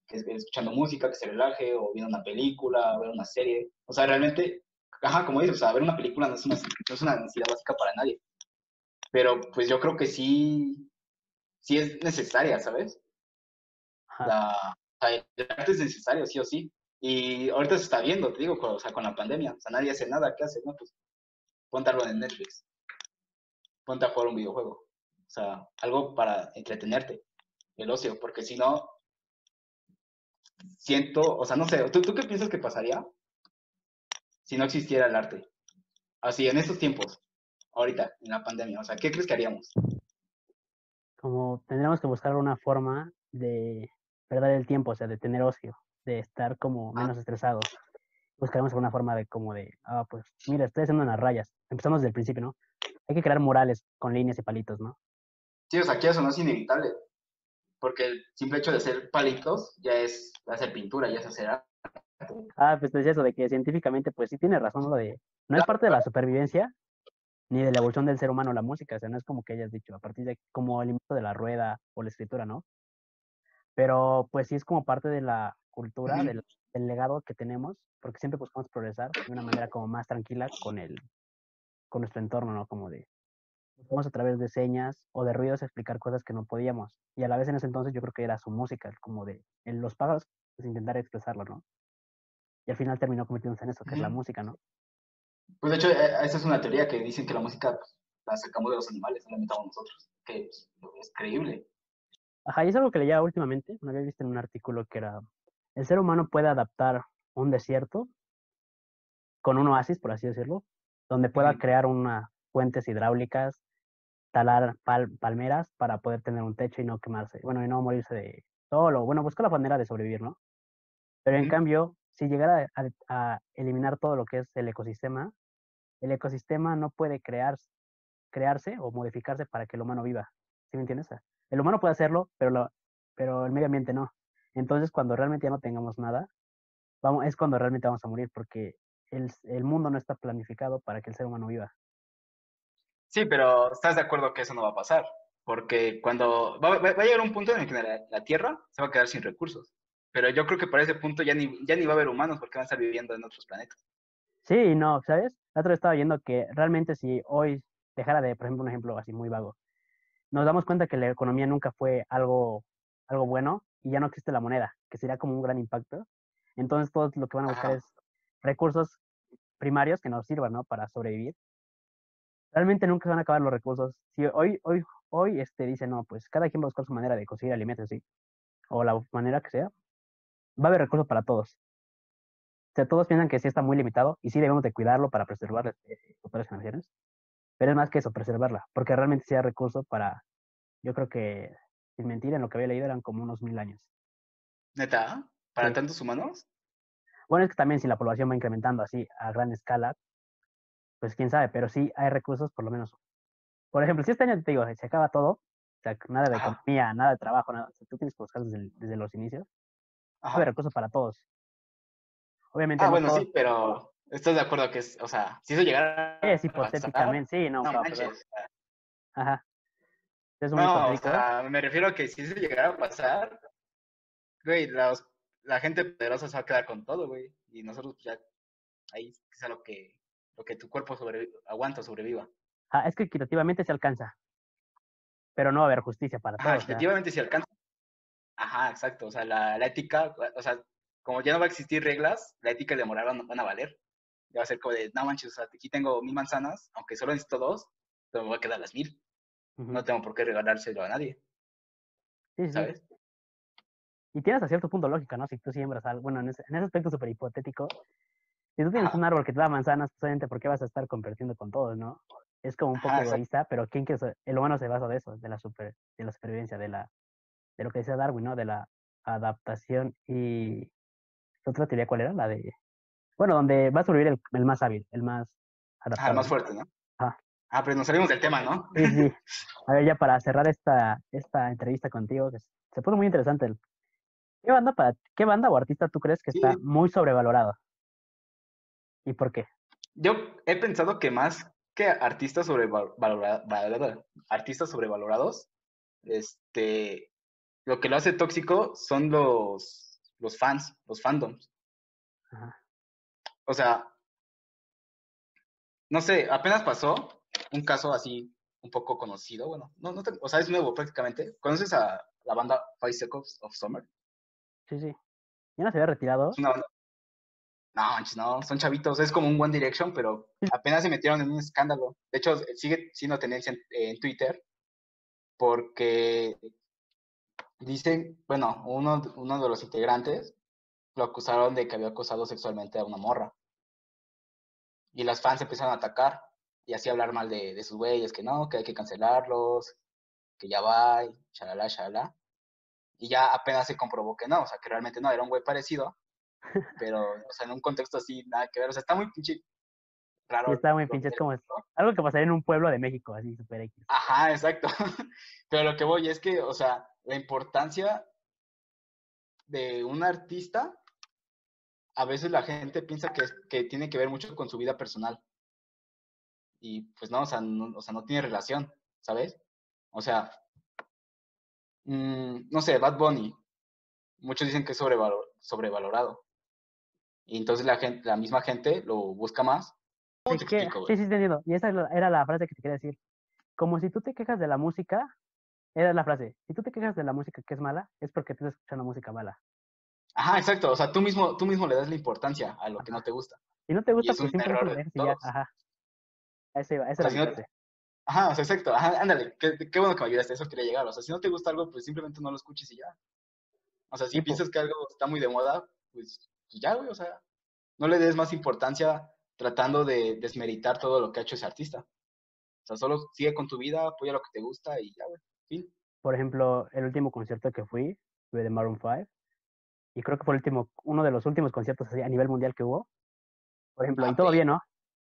escuchando música, que se relaje, o viendo una película, o ver una serie. O sea, realmente, ajá, como dices, o sea, ver una película no es una, no es una necesidad básica para nadie. Pero pues yo creo que sí, sí es necesaria, ¿sabes? La, el arte es necesario, sí o sí. Y ahorita se está viendo, te digo, con, o sea, con la pandemia. O sea, nadie hace nada. ¿Qué hace? No, pues ponte en Netflix ponte a jugar un videojuego. O sea, algo para entretenerte, el ocio, porque si no, siento, o sea, no sé, ¿tú, ¿tú qué piensas que pasaría si no existiera el arte? Así, en estos tiempos, ahorita, en la pandemia, o sea, ¿qué crees que haríamos? Como tendríamos que buscar una forma de perder el tiempo, o sea, de tener ocio, de estar como menos estresados. Buscaremos una forma de como de, ah, pues, mira, estoy haciendo unas rayas. Empezamos desde el principio, ¿no? hay que crear murales con líneas y palitos, ¿no? Sí, o sea, aquí eso no es inevitable, porque el simple hecho de hacer palitos ya es hacer pintura, ya es hacer arte. Ah, pues es eso, de que científicamente, pues sí tiene razón lo de, no es parte de la supervivencia, ni de la evolución del ser humano la música, o sea, no es como que hayas dicho, a partir de como el invento de la rueda o la escritura, ¿no? Pero pues sí es como parte de la cultura, del, del, legado que tenemos, porque siempre buscamos progresar de una manera como más tranquila con el, con nuestro entorno, ¿no? Como de, vamos a través de señas o de ruidos explicar cosas que no podíamos. Y a la vez en ese entonces yo creo que era su música, como de, en los pájaros, pues intentar expresarlo, ¿no? Y al final terminó convirtiéndose en eso, que es la música, ¿no? Pues de hecho, e, esa es una teoría que dicen que la música pues, la sacamos de los animales, no la inventamos nosotros, que es, es creíble. Ajá, y es algo que leía últimamente, me había visto en un artículo que era, el ser humano puede adaptar un desierto con un oasis, por así decirlo, donde pueda crear unas fuentes hidráulicas, talar pal- palmeras para poder tener un techo y no quemarse, bueno, y no morirse de solo, bueno, buscar la manera de sobrevivir, ¿no? Pero en cambio, si llegara a, a eliminar todo lo que es el ecosistema, el ecosistema no puede crear, crearse o modificarse para que el humano viva. ¿Sí me entiendes? El humano puede hacerlo, pero, el medio ambiente no. Entonces, cuando realmente ya no tengamos nada, vamos, es cuando realmente vamos a morir, porque el, el mundo no está planificado para que el ser humano viva. Sí, pero estás de acuerdo que eso no va a pasar. Porque cuando va, va- va a llegar un punto en el que la, la Tierra se va a quedar sin recursos. Pero yo creo que para ese punto ya ni, ya ni va a haber humanos porque van a estar viviendo en otros planetas. Sí, no, ¿sabes? La otra vez estaba viendo que realmente si hoy dejara de, por ejemplo, un ejemplo así muy vago, nos damos cuenta que la economía nunca fue algo, algo bueno y ya no existe la moneda, que sería como un gran impacto. Entonces todos lo que van a buscar Ajá. es recursos primarios que nos sirvan, ¿no? Para sobrevivir. Realmente nunca se van a acabar los recursos. Si hoy, hoy, hoy, este dice, no, pues cada quien va a buscar su manera de conseguir alimentos, sí, o la manera que sea, va a haber recursos para todos. O sea, todos piensan que sí está muy limitado y sí debemos de cuidarlo para preservar las eh, futuras generaciones. Pero es más que eso, preservarla, porque realmente sí hay recursos para, yo creo que, sin mentir, en lo que había leído eran como unos mil años. ¿Neta? ¿Para Sí. tantos humanos? Bueno, es que también si la población va incrementando así a gran escala, pues quién sabe, pero sí hay recursos por lo menos. Por ejemplo, si este año te digo, se acaba todo, o sea, nada de Ajá. economía, nada de trabajo, nada, o sea, tú tienes que buscar desde, desde los inicios, Ajá. recursos para todos. Obviamente Ah, no bueno, todos, sí, pero ¿estás de acuerdo que es, o sea, si eso llegara es a pasar, hipotéticamente, sí, no, claro, pero- ajá. Es un No, o hipotético. sea, me refiero a que si eso llegara a pasar, güey, la gente poderosa se va a quedar con todo, güey. Y nosotros, pues ya, ahí quizá lo que, lo que tu cuerpo sobrevi- aguanta o sobreviva. Ah, es que equitativamente se alcanza, pero no va a haber justicia para todos. o sea, efectivamente si alcanza. Ajá, exacto. O sea, la, la ética, o sea, como ya no va a existir reglas, la ética y la moral van, van a valer. Ya va a ser como de, no manches, o sea, aquí tengo mil manzanas, aunque solo necesito dos, pero me voy a quedar las mil. No tengo por qué regalárselo a nadie, Sí, sí. ¿sabes? Y tienes a cierto punto lógica, ¿no? Si tú siembras algo, bueno, en ese, en ese aspecto súper hipotético, si tú tienes Ajá. un árbol que te da manzanas, pues obviamente, ¿por qué vas a estar compartiendo con todos, no? Es como un poco Ajá, egoísta, pero ¿quién ser? El humano se basa de eso, de la, super, de la supervivencia, de, la, de lo que decía Darwin, ¿no? De la adaptación y... ¿La otra teoría cuál era? La de... Bueno, donde va a sobrevivir el, el más hábil, el más adaptado. el más fuerte, ¿no? Ajá. Ah, pero nos salimos del tema, ¿no? Sí, sí. A ver, ya para cerrar esta, esta entrevista contigo, que se puso muy interesante. el- ¿Qué banda, para, ¿Qué banda o artista tú crees que Sí. está muy sobrevalorado? ¿Y por qué? Yo he pensado que más que artistas sobrevalorados, artistas sobrevalorados, este, lo que lo hace tóxico son los, los fans, los fandoms. Ajá. O sea, no sé, apenas pasó un caso así un poco conocido, bueno, no, no te- o sea, es nuevo prácticamente. ¿Conoces a la banda Five Seconds of Summer? Sí, sí. Ya no se había retirado. Es una banda... No, no, son chavitos, es como un One Direction, pero apenas se metieron en un escándalo. De hecho, sigue siendo tendencia en, en Twitter porque dicen, bueno, uno, uno de los integrantes lo acusaron de que había acosado sexualmente a una morra. Y las fans empezaron a atacar y así hablar mal de, de sus güeyes, que no, que hay que cancelarlos, que ya va, y shalala, shalala. Y ya apenas se comprobó que no, o sea, que realmente no, era un güey parecido, pero, o sea, en un contexto así, nada que ver, o sea, está muy pinche raro. Sí, está muy pinche, es como algo que pasaría en un pueblo de México, así, super X. Ajá, exacto. Pero lo que voy es que, o sea, la importancia de un artista, a veces la gente piensa que, es- que tiene que ver mucho con su vida personal. Y pues no, o sea, no, o sea, no tiene relación, ¿sabes? O sea, mm, no sé, Bad Bunny, muchos dicen que es sobrevalo- sobrevalorado. Y entonces la gente, la misma gente lo busca más. ¿Cómo te Es que- explico, sí, sí, entendido. Y esa era la frase que te quería decir. Como si tú te quejas de la música, era la frase, si tú te quejas de la música que es mala, es porque tú estás escuchando música mala. Ajá, exacto. O sea, tú mismo, tú mismo le das la importancia a lo que no te gusta. Si no te gusta, es pues un simplemente error de y ya. Ajá. Iba, esa O sea, si no-. Ajá, o sea, exacto. Ajá, ándale. Qué, qué bueno que me ayudaste. Eso quería llegar. O sea, si no te gusta algo, pues simplemente no lo escuches y ya. O sea, si Sí, po. piensas que algo está muy de moda, pues, pues ya, güey. O sea, no le des más importancia tratando de desmeritar todo lo que ha hecho ese artista. O sea, solo sigue con tu vida, apoya lo que te gusta y ya, güey. Fin. Por ejemplo, el último concierto que fui, fue de Maroon 5, y creo que fue el último, uno de los últimos conciertos así a nivel mundial que hubo. Por ejemplo, y todo bien, ¿no?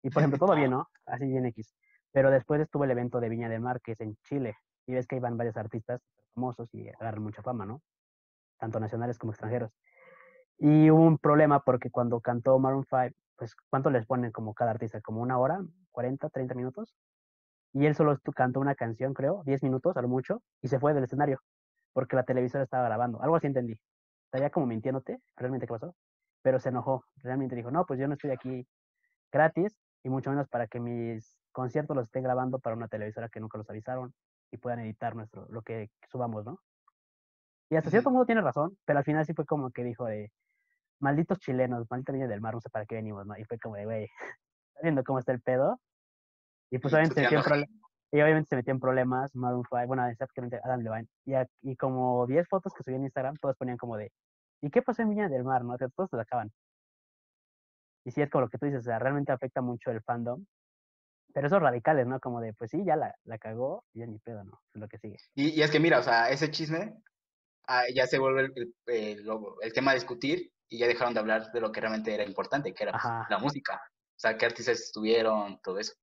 Y por ejemplo, todo bien, ¿no? Así bien X. Pero después estuvo el evento de Viña del Mar, que es en Chile, y ves que van varios artistas famosos y agarran mucha fama, ¿no? Tanto nacionales como extranjeros. Y hubo un problema porque cuando cantó Maroon 5, pues, ¿cuánto les ponen como cada artista? ¿Como una hora? ¿40, 30 minutos? Y él solo cantó una canción, creo, 10 minutos a lo mucho, y se fue del escenario, porque la televisora estaba grabando. Algo así entendí. Estaría como mintiéndote, realmente qué pasó, pero se enojó. Realmente dijo, no, pues yo no estoy aquí gratis, y mucho menos para que mis conciertos los estén grabando para una televisora que nunca los avisaron y puedan editar nuestro, lo que subamos, ¿no? Y hasta cierto modo tiene razón, pero al final sí fue como que dijo de, malditos chilenos, maldita niña del mar, no sé para qué venimos, ¿no? Y fue como de, güey, ¿estás viendo cómo está el pedo? Y pues obviamente se metió en. Y obviamente se metió en problemas, Maroon 5, bueno, exactamente Adam Levine. Y, a- y como 10 fotos que subí en Instagram, todos ponían como de, ¿y qué pasó en Viña del Mar? ¿No? Que todos se sacaban. Y sí, es como lo que tú dices, o sea, realmente afecta mucho el fandom. Pero esos radicales, ¿no? Como de, pues sí, ya la, la cagó, y ya ni pedo, ¿no? Es lo que sigue. Y, y es que mira, o sea, ese chisme ah, ya se vuelve el, el- el- el tema a discutir y ya dejaron de hablar de lo que realmente era importante, que era pues, la música. O sea, qué artistas estuvieron, todo eso.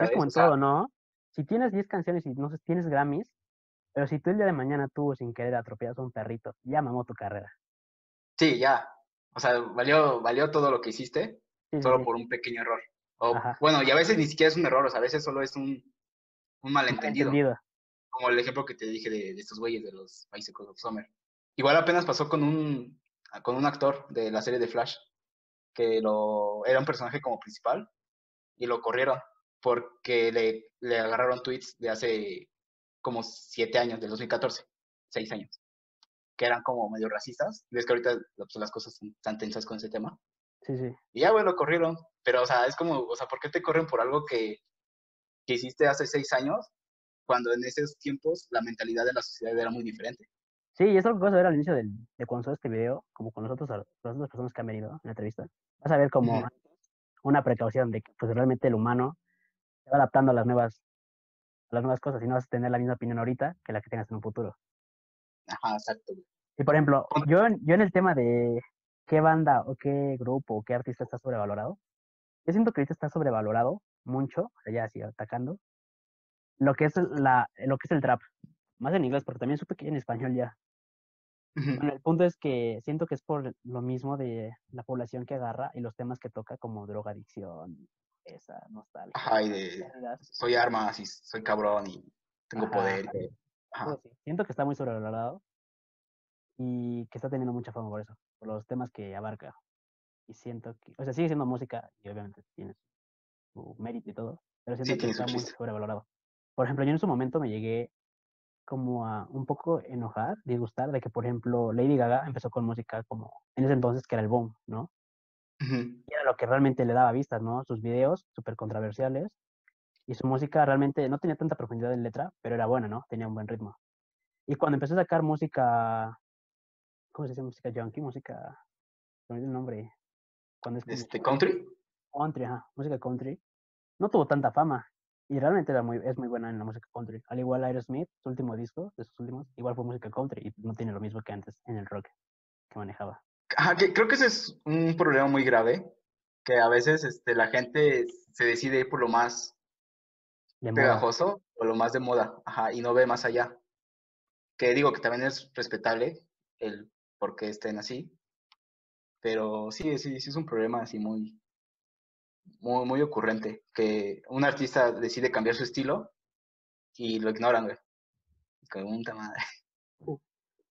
Es como ¿sabes? en O sea, todo, ¿no? Si tienes 10 canciones y no sé, tienes Grammys, pero si tú el día de mañana tú sin querer atropellas a un perrito, ya mamó tu carrera. Sí, ya. O sea, valió, valió todo lo que hiciste Sí, solo sí. por un pequeño error. O, Ajá. bueno, y a veces ni siquiera es un error, o sea, a veces solo es un, un malentendido. Entendido. Como el ejemplo que te dije de, de estos güeyes de los Bicycles of Summer. Igual apenas pasó con un, con un actor de la serie de Flash, que lo, era un personaje como principal y lo corrieron porque le, le agarraron tweets de hace como siete años, del 2014, seis años, que eran como medio racistas. Ves que ahorita pues, las cosas son tan tensas con ese tema. Sí, sí. Y ya, lo corrieron. Pero, o sea, es como, o sea, ¿por qué te corren por algo que, que hiciste hace seis años cuando en esos tiempos la mentalidad de la sociedad era muy diferente? Sí, y eso lo que vas a ver al inicio del, de cuando sube este video, como con nosotros, las otras personas que han venido en la entrevista, vas a ver como una precaución de que pues realmente el humano se va adaptando a las nuevas, a las nuevas cosas y no vas a tener la misma opinión ahorita que la que tengas en un futuro. Ajá, exacto. Y por ejemplo, yo, en- yo en el tema de qué banda o qué grupo o qué artista está sobrevalorado, yo siento que ahorita está sobrevalorado mucho, ya así atacando, lo que es la, lo que es el trap. Más en inglés, porque también supe que en español ya. Bueno, el punto es que siento que es por lo mismo de la población que agarra y los temas que toca como drogadicción, esa nostalgia. Ajá, y de soy armas y soy cabrón y tengo Ajá. poder. y. Ajá. Todo así. Siento que está muy sobrevalorado y que está teniendo mucha fama por eso, por los temas que abarca. Y siento que, o sea, sigue siendo música y obviamente tiene su mérito y todo, pero siento Sí, que está muy sobrevalorado. Por ejemplo, yo en su momento me llegué como a un poco enojar, disgustar de que, por ejemplo, Lady Gaga empezó con música como en ese entonces que era el boom, ¿no? Y era lo que realmente le daba vistas, ¿no? Sus videos súper controversiales y su música realmente no tenía tanta profundidad en letra, pero era buena, ¿no? Tenía un buen ritmo. Y cuando empezó a sacar música, ¿cómo se dice? Música junkie, música, se me el nombre, cuando es Este, country. country, ajá, música country, no tuvo tanta fama y realmente era muy, es muy buena en la música country. Al igual Aerosmith, su último disco, de sus últimos, igual fue música country y no tiene lo mismo que antes en el rock que manejaba. Ajá, que creo que ese es un problema muy grave, que a veces este, la gente se decide ir por lo más De moda. pegajoso o lo más de moda, ajá, y no ve más allá. Que digo que también es respetable el por qué estén así, pero sí, sí, sí es un problema así muy, muy, muy ocurrente, que un artista decide cambiar su estilo y lo ignoran, güey. Un madre.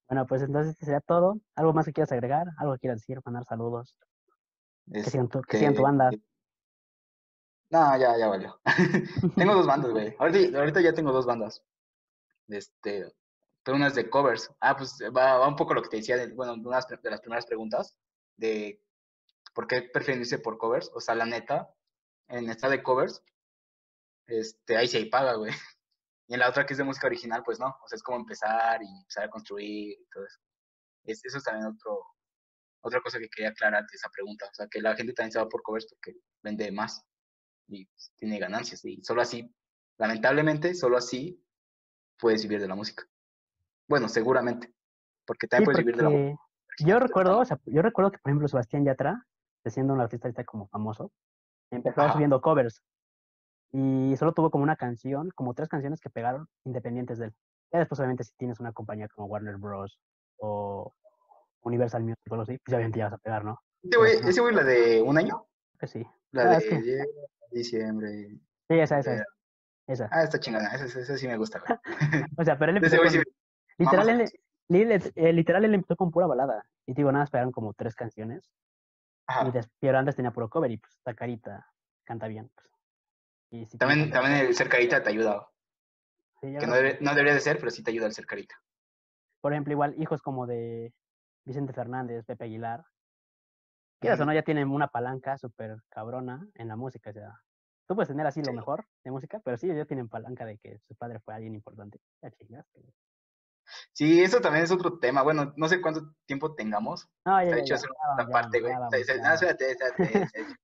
Bueno, pues entonces este sería todo. ¿Algo más que quieras agregar? ¿Algo que quieras decir? Mandar saludos. Que sigan tu, que tu banda. No, ya, ya valió. tengo dos bandas, güey. Ahorita, ahorita ya tengo dos bandas. Este, pero una es de covers. Ah, pues va, va un poco lo que te decía, de, bueno, una de las primeras preguntas, de por qué prefieren irse por covers. O sea, la neta, en esta de covers, este, ahí sí hay paga, güey. Y en la otra que es de música original, pues no. O sea, es como empezar y empezar a construir y todo eso. Es, eso es también otro, otra cosa que quería aclararte esa pregunta. O sea, que la gente también se va por covers porque vende más y pues, tiene ganancias. Y solo así, lamentablemente, solo así puedes vivir de la música. Bueno, seguramente. Porque también Sí, puedes vivir de la música. yo recuerdo, o sea, yo recuerdo que, por ejemplo, Sebastián Yatra, siendo un artista como famoso, empezó Ajá. subiendo covers. Y solo tuvo como una canción, como tres canciones que pegaron independientes de él. Ya después, obviamente, si tienes una compañía como Warner Bros. o Universal Music o algo así, pues obviamente ya vas a pegar, ¿no? Ese güey, la de un año. Que sí. La Ah, de es que- diciembre. Sí, esa, esa, Eh, esa. esa. Ah, está chingada. Esa, esa, esa sí me gusta. O sea, pero él empezó con, sí. literal, él, eh, literal, él empezó con pura balada. Y digo, nada, esperaron como tres canciones. Y Ajá. des- pero antes tenía puro cover y pues esta carita canta bien. Pues. Y También, también el ser carita te ayuda. sí, Que no, debe- no debería de ser, pero sí te ayuda el ser carita. Por ejemplo, igual hijos como de Vicente Fernández, Pepe Aguilar, quieras o no, ya tienen una palanca súper cabrona en la música. O sea, tú puedes tener así lo mejor de música, pero sí, ellos ya tienen palanca de que su padre fue alguien importante. Ya chingaste. güey. Sí, eso también es otro tema. Bueno, no sé cuánto tiempo tengamos. No, ya, Está ya, hecho ya, hacer ya vamos, parte, güey. vamos, no, espérate, espérate,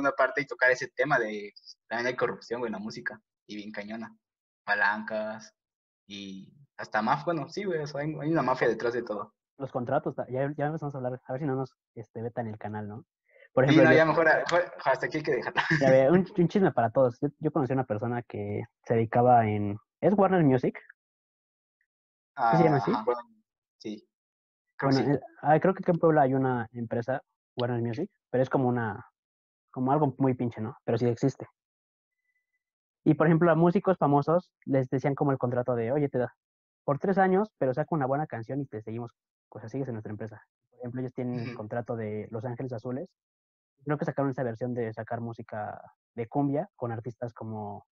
una parte y tocar ese tema de también hay corrupción, güey, en la música. Y bien cañona. Palancas y hasta mafia. Bueno, sí, güey, o sea, hay, hay una mafia detrás de todo. Los contratos, ya, ya empezamos a hablar, a ver si no nos este, vetan el canal, ¿no? Por Sí, ejemplo, no, yo- ya mejor, mejor- hasta aquí hay que dejarla. ya ve, un, un chisme para todos. Yo, yo conocí a una persona que se dedicaba en... ¿Es Warner Music? Ah, se llama así? bueno, sí. Creo que Bueno, sí. eh, ah, creo que aquí en Puebla hay una empresa, Warner Music, pero es como una, como algo muy pinche, ¿no? Pero sí existe. Y por ejemplo, a músicos famosos les decían como el contrato de, oye, te da por tres años, pero saca una buena canción y te seguimos, pues sigues en nuestra empresa. Por ejemplo, ellos tienen el contrato de Los Ángeles Azules. Creo que sacaron esa versión de sacar música de cumbia con artistas como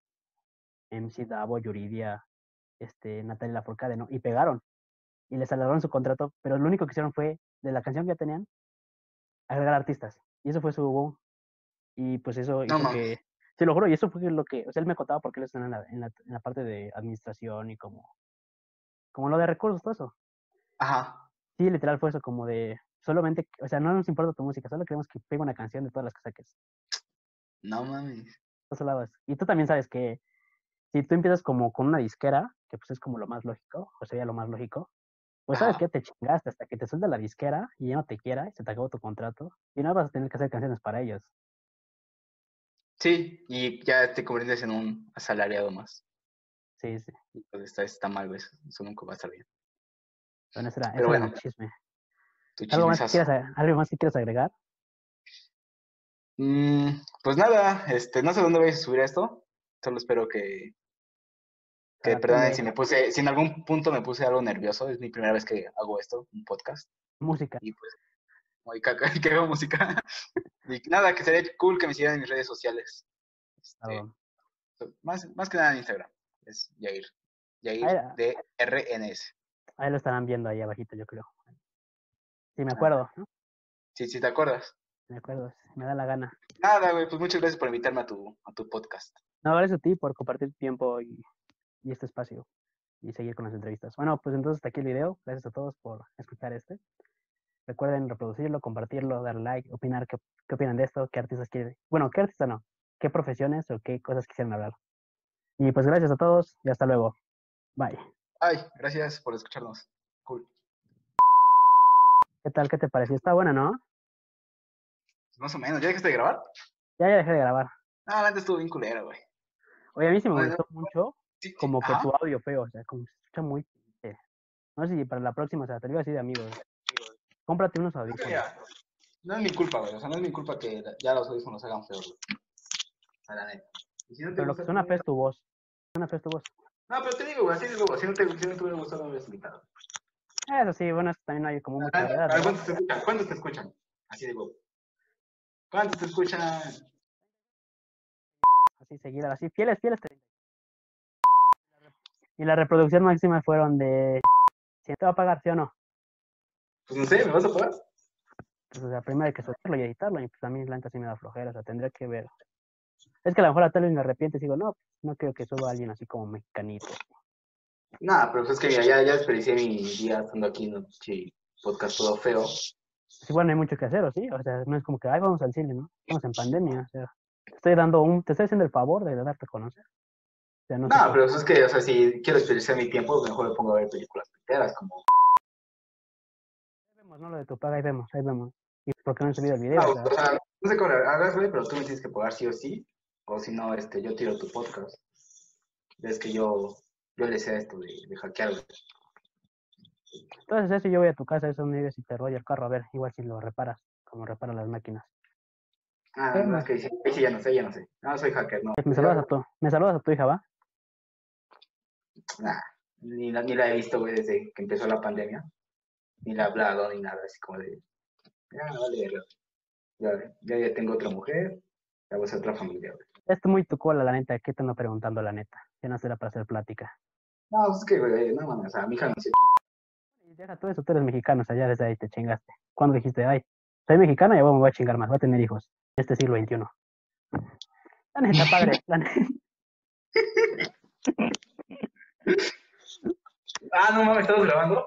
MC Davo, Yuridia, este, Natalia Lafourcade, ¿no? Y pegaron. Y les alargaron su contrato, pero lo único que hicieron fue, de la canción que ya tenían, agregar artistas. Y eso fue su boom. Y pues eso hizo que, se logró, y eso fue lo que, o sea, él me contaba porque él está en la, en la, en la parte de administración y como, como lo de recursos, todo eso. Ajá. Sí, literal fue eso, como de, solamente, o sea, no nos importa tu música, solo queremos que pegue una canción de todas las que saques. No mames. Y tú también sabes que si tú empiezas como con una disquera, que pues es como lo más lógico, o sería lo más lógico, pues sabes Ajá. que te chingaste hasta que te suelta la disquera y ya no te quiera y se te acabó tu contrato y no vas a tener que hacer canciones para ellos. Sí, y ya te conviertes en un asalariado más. Sí, sí. Pues está, está mal, güey. Eso, nunca va a estar bien. Bueno, ese era, Pero era bueno, chisme. Tu ¿Algo más, que quieras, ag- ¿Algo más que quieras agregar? Mm, pues nada, este, no sé dónde voy a subir esto. Solo espero que, que Para perdonen si me puse, si en algún punto me puse algo nervioso. Es mi primera vez que hago esto, un podcast. Música. Y pues, muy caca, que hago música. Y nada, que sería cool que me siguieran en mis redes sociales. Este, más, más que nada en Instagram. Es Yair. Yair Ah, de RNS. Ahí lo estarán viendo ahí abajito, yo creo. Sí, me acuerdo, ¿no? Sí, sí, ¿te acuerdas? Me acuerdo, me da la gana. Nada, güey, pues muchas gracias por invitarme a tu, a tu podcast. No, gracias a ti por compartir tu tiempo y, y este espacio y seguir con las entrevistas. Bueno, pues entonces hasta aquí el video. Gracias a todos por escuchar este. Recuerden reproducirlo, compartirlo, dar like, opinar qué, qué opinan de esto, qué artistas quieren. Bueno, qué artista no, qué profesiones o qué cosas quisieran hablar. Y pues gracias a todos y hasta luego. Bye. Ay, gracias por escucharnos. Cool. ¿Qué tal? ¿Qué te pareció? Está buena, ¿no? Más o menos. ¿Ya dejaste de grabar? Ya, ya dejé de grabar. Ah, antes estuvo bien culera, güey. Oye, a mí sí me gustó mucho Sí, como que tu audio feo, o sea, como se escucha muy... eh, No sé si para la próxima, o sea, te lo iba a decir de amigos. Cómprate unos audífonos. Mira, no es mi culpa, güey. O sea, no es mi culpa que ya los audífonos hagan feos, güey. A la neta. Si no Pero lo que suena feo es tu voz. Suena feo es tu voz. No, pero te digo, güey, así digo, güey. Si no te, si no te hubiera gustado, no hubieras invitado. Eso sí, bueno, es que también hay como mucha Ah, variedad. ah. ¿Cuántos te escuchan? ¿Cuántos te escuchan? Así digo. ¿Cuántos te escuchan? Así seguida, así, fieles, fieles. 30. Y la reproducción máxima fueron de... ¿Si te va a pagar, sí o no? Pues no sé, ¿me vas a pagar? Pues, o sea, primero hay que soltarlo y editarlo, y pues a mí la neta sí me da flojera, o sea, tendría que ver. Es que a lo mejor a tal vez me arrepiento y digo, no, no creo que suba a alguien así como mexicanito. Nada, pero pues es que mira, ya, ya desperdicié mi día estando aquí en un podcast todo feo. pues igual no hay mucho que hacer, ¿o sí? O sea, no es como que, ay, vamos al cine, ¿no? Estamos en pandemia, o sea, te estoy dando un, te estoy haciendo el favor de darte a conocer. O sea, no, No, sé qué- pero eso es que, o sea, si quiero desperdiciar mi tiempo, mejor me pongo a ver películas enteras, como... Vemos, ¿no? Lo de tu paga, ahí vemos, ahí vemos. ¿Y por qué no he subido el video? No, O sea, no sé cómo hagas, güey, pero tú me tienes que pagar sí o sí, o si no, este, yo tiro tu podcast. Ves que yo, yo le sé a esto de, de hackear, güey. entonces eso yo voy a tu casa, eso me digas si te rollo el carro, a ver, igual si lo reparas, como reparan las máquinas. Ah, no, es que sí ya no sé, ya no sé. No, soy hacker, no. Me saludas a tu, me saludas a tu hija, ¿va? Nah, ni, la, ni la he visto, güey, desde que empezó la pandemia. Ni la hablado, ni nada, así como de... Ya, vale, verga. ya, ya, ya tengo otra mujer, ya voy a ser otra familia, güey. Esto muy tu cola, la neta, ¿qué te ando preguntando, la neta? Ya no será para hacer plática. No, pues es que, güey, no mames, o sea, mi hija no sé. Y deja todo eso, tú eres mexicano, o sea, ya desde ahí te chingaste. ¿Cuándo dijiste, ay, soy mexicano y ya me voy a chingar más, voy a tener hijos? En este siglo XXI. La neta, padre, la neta. Ah, no mames, ¿estamos grabando?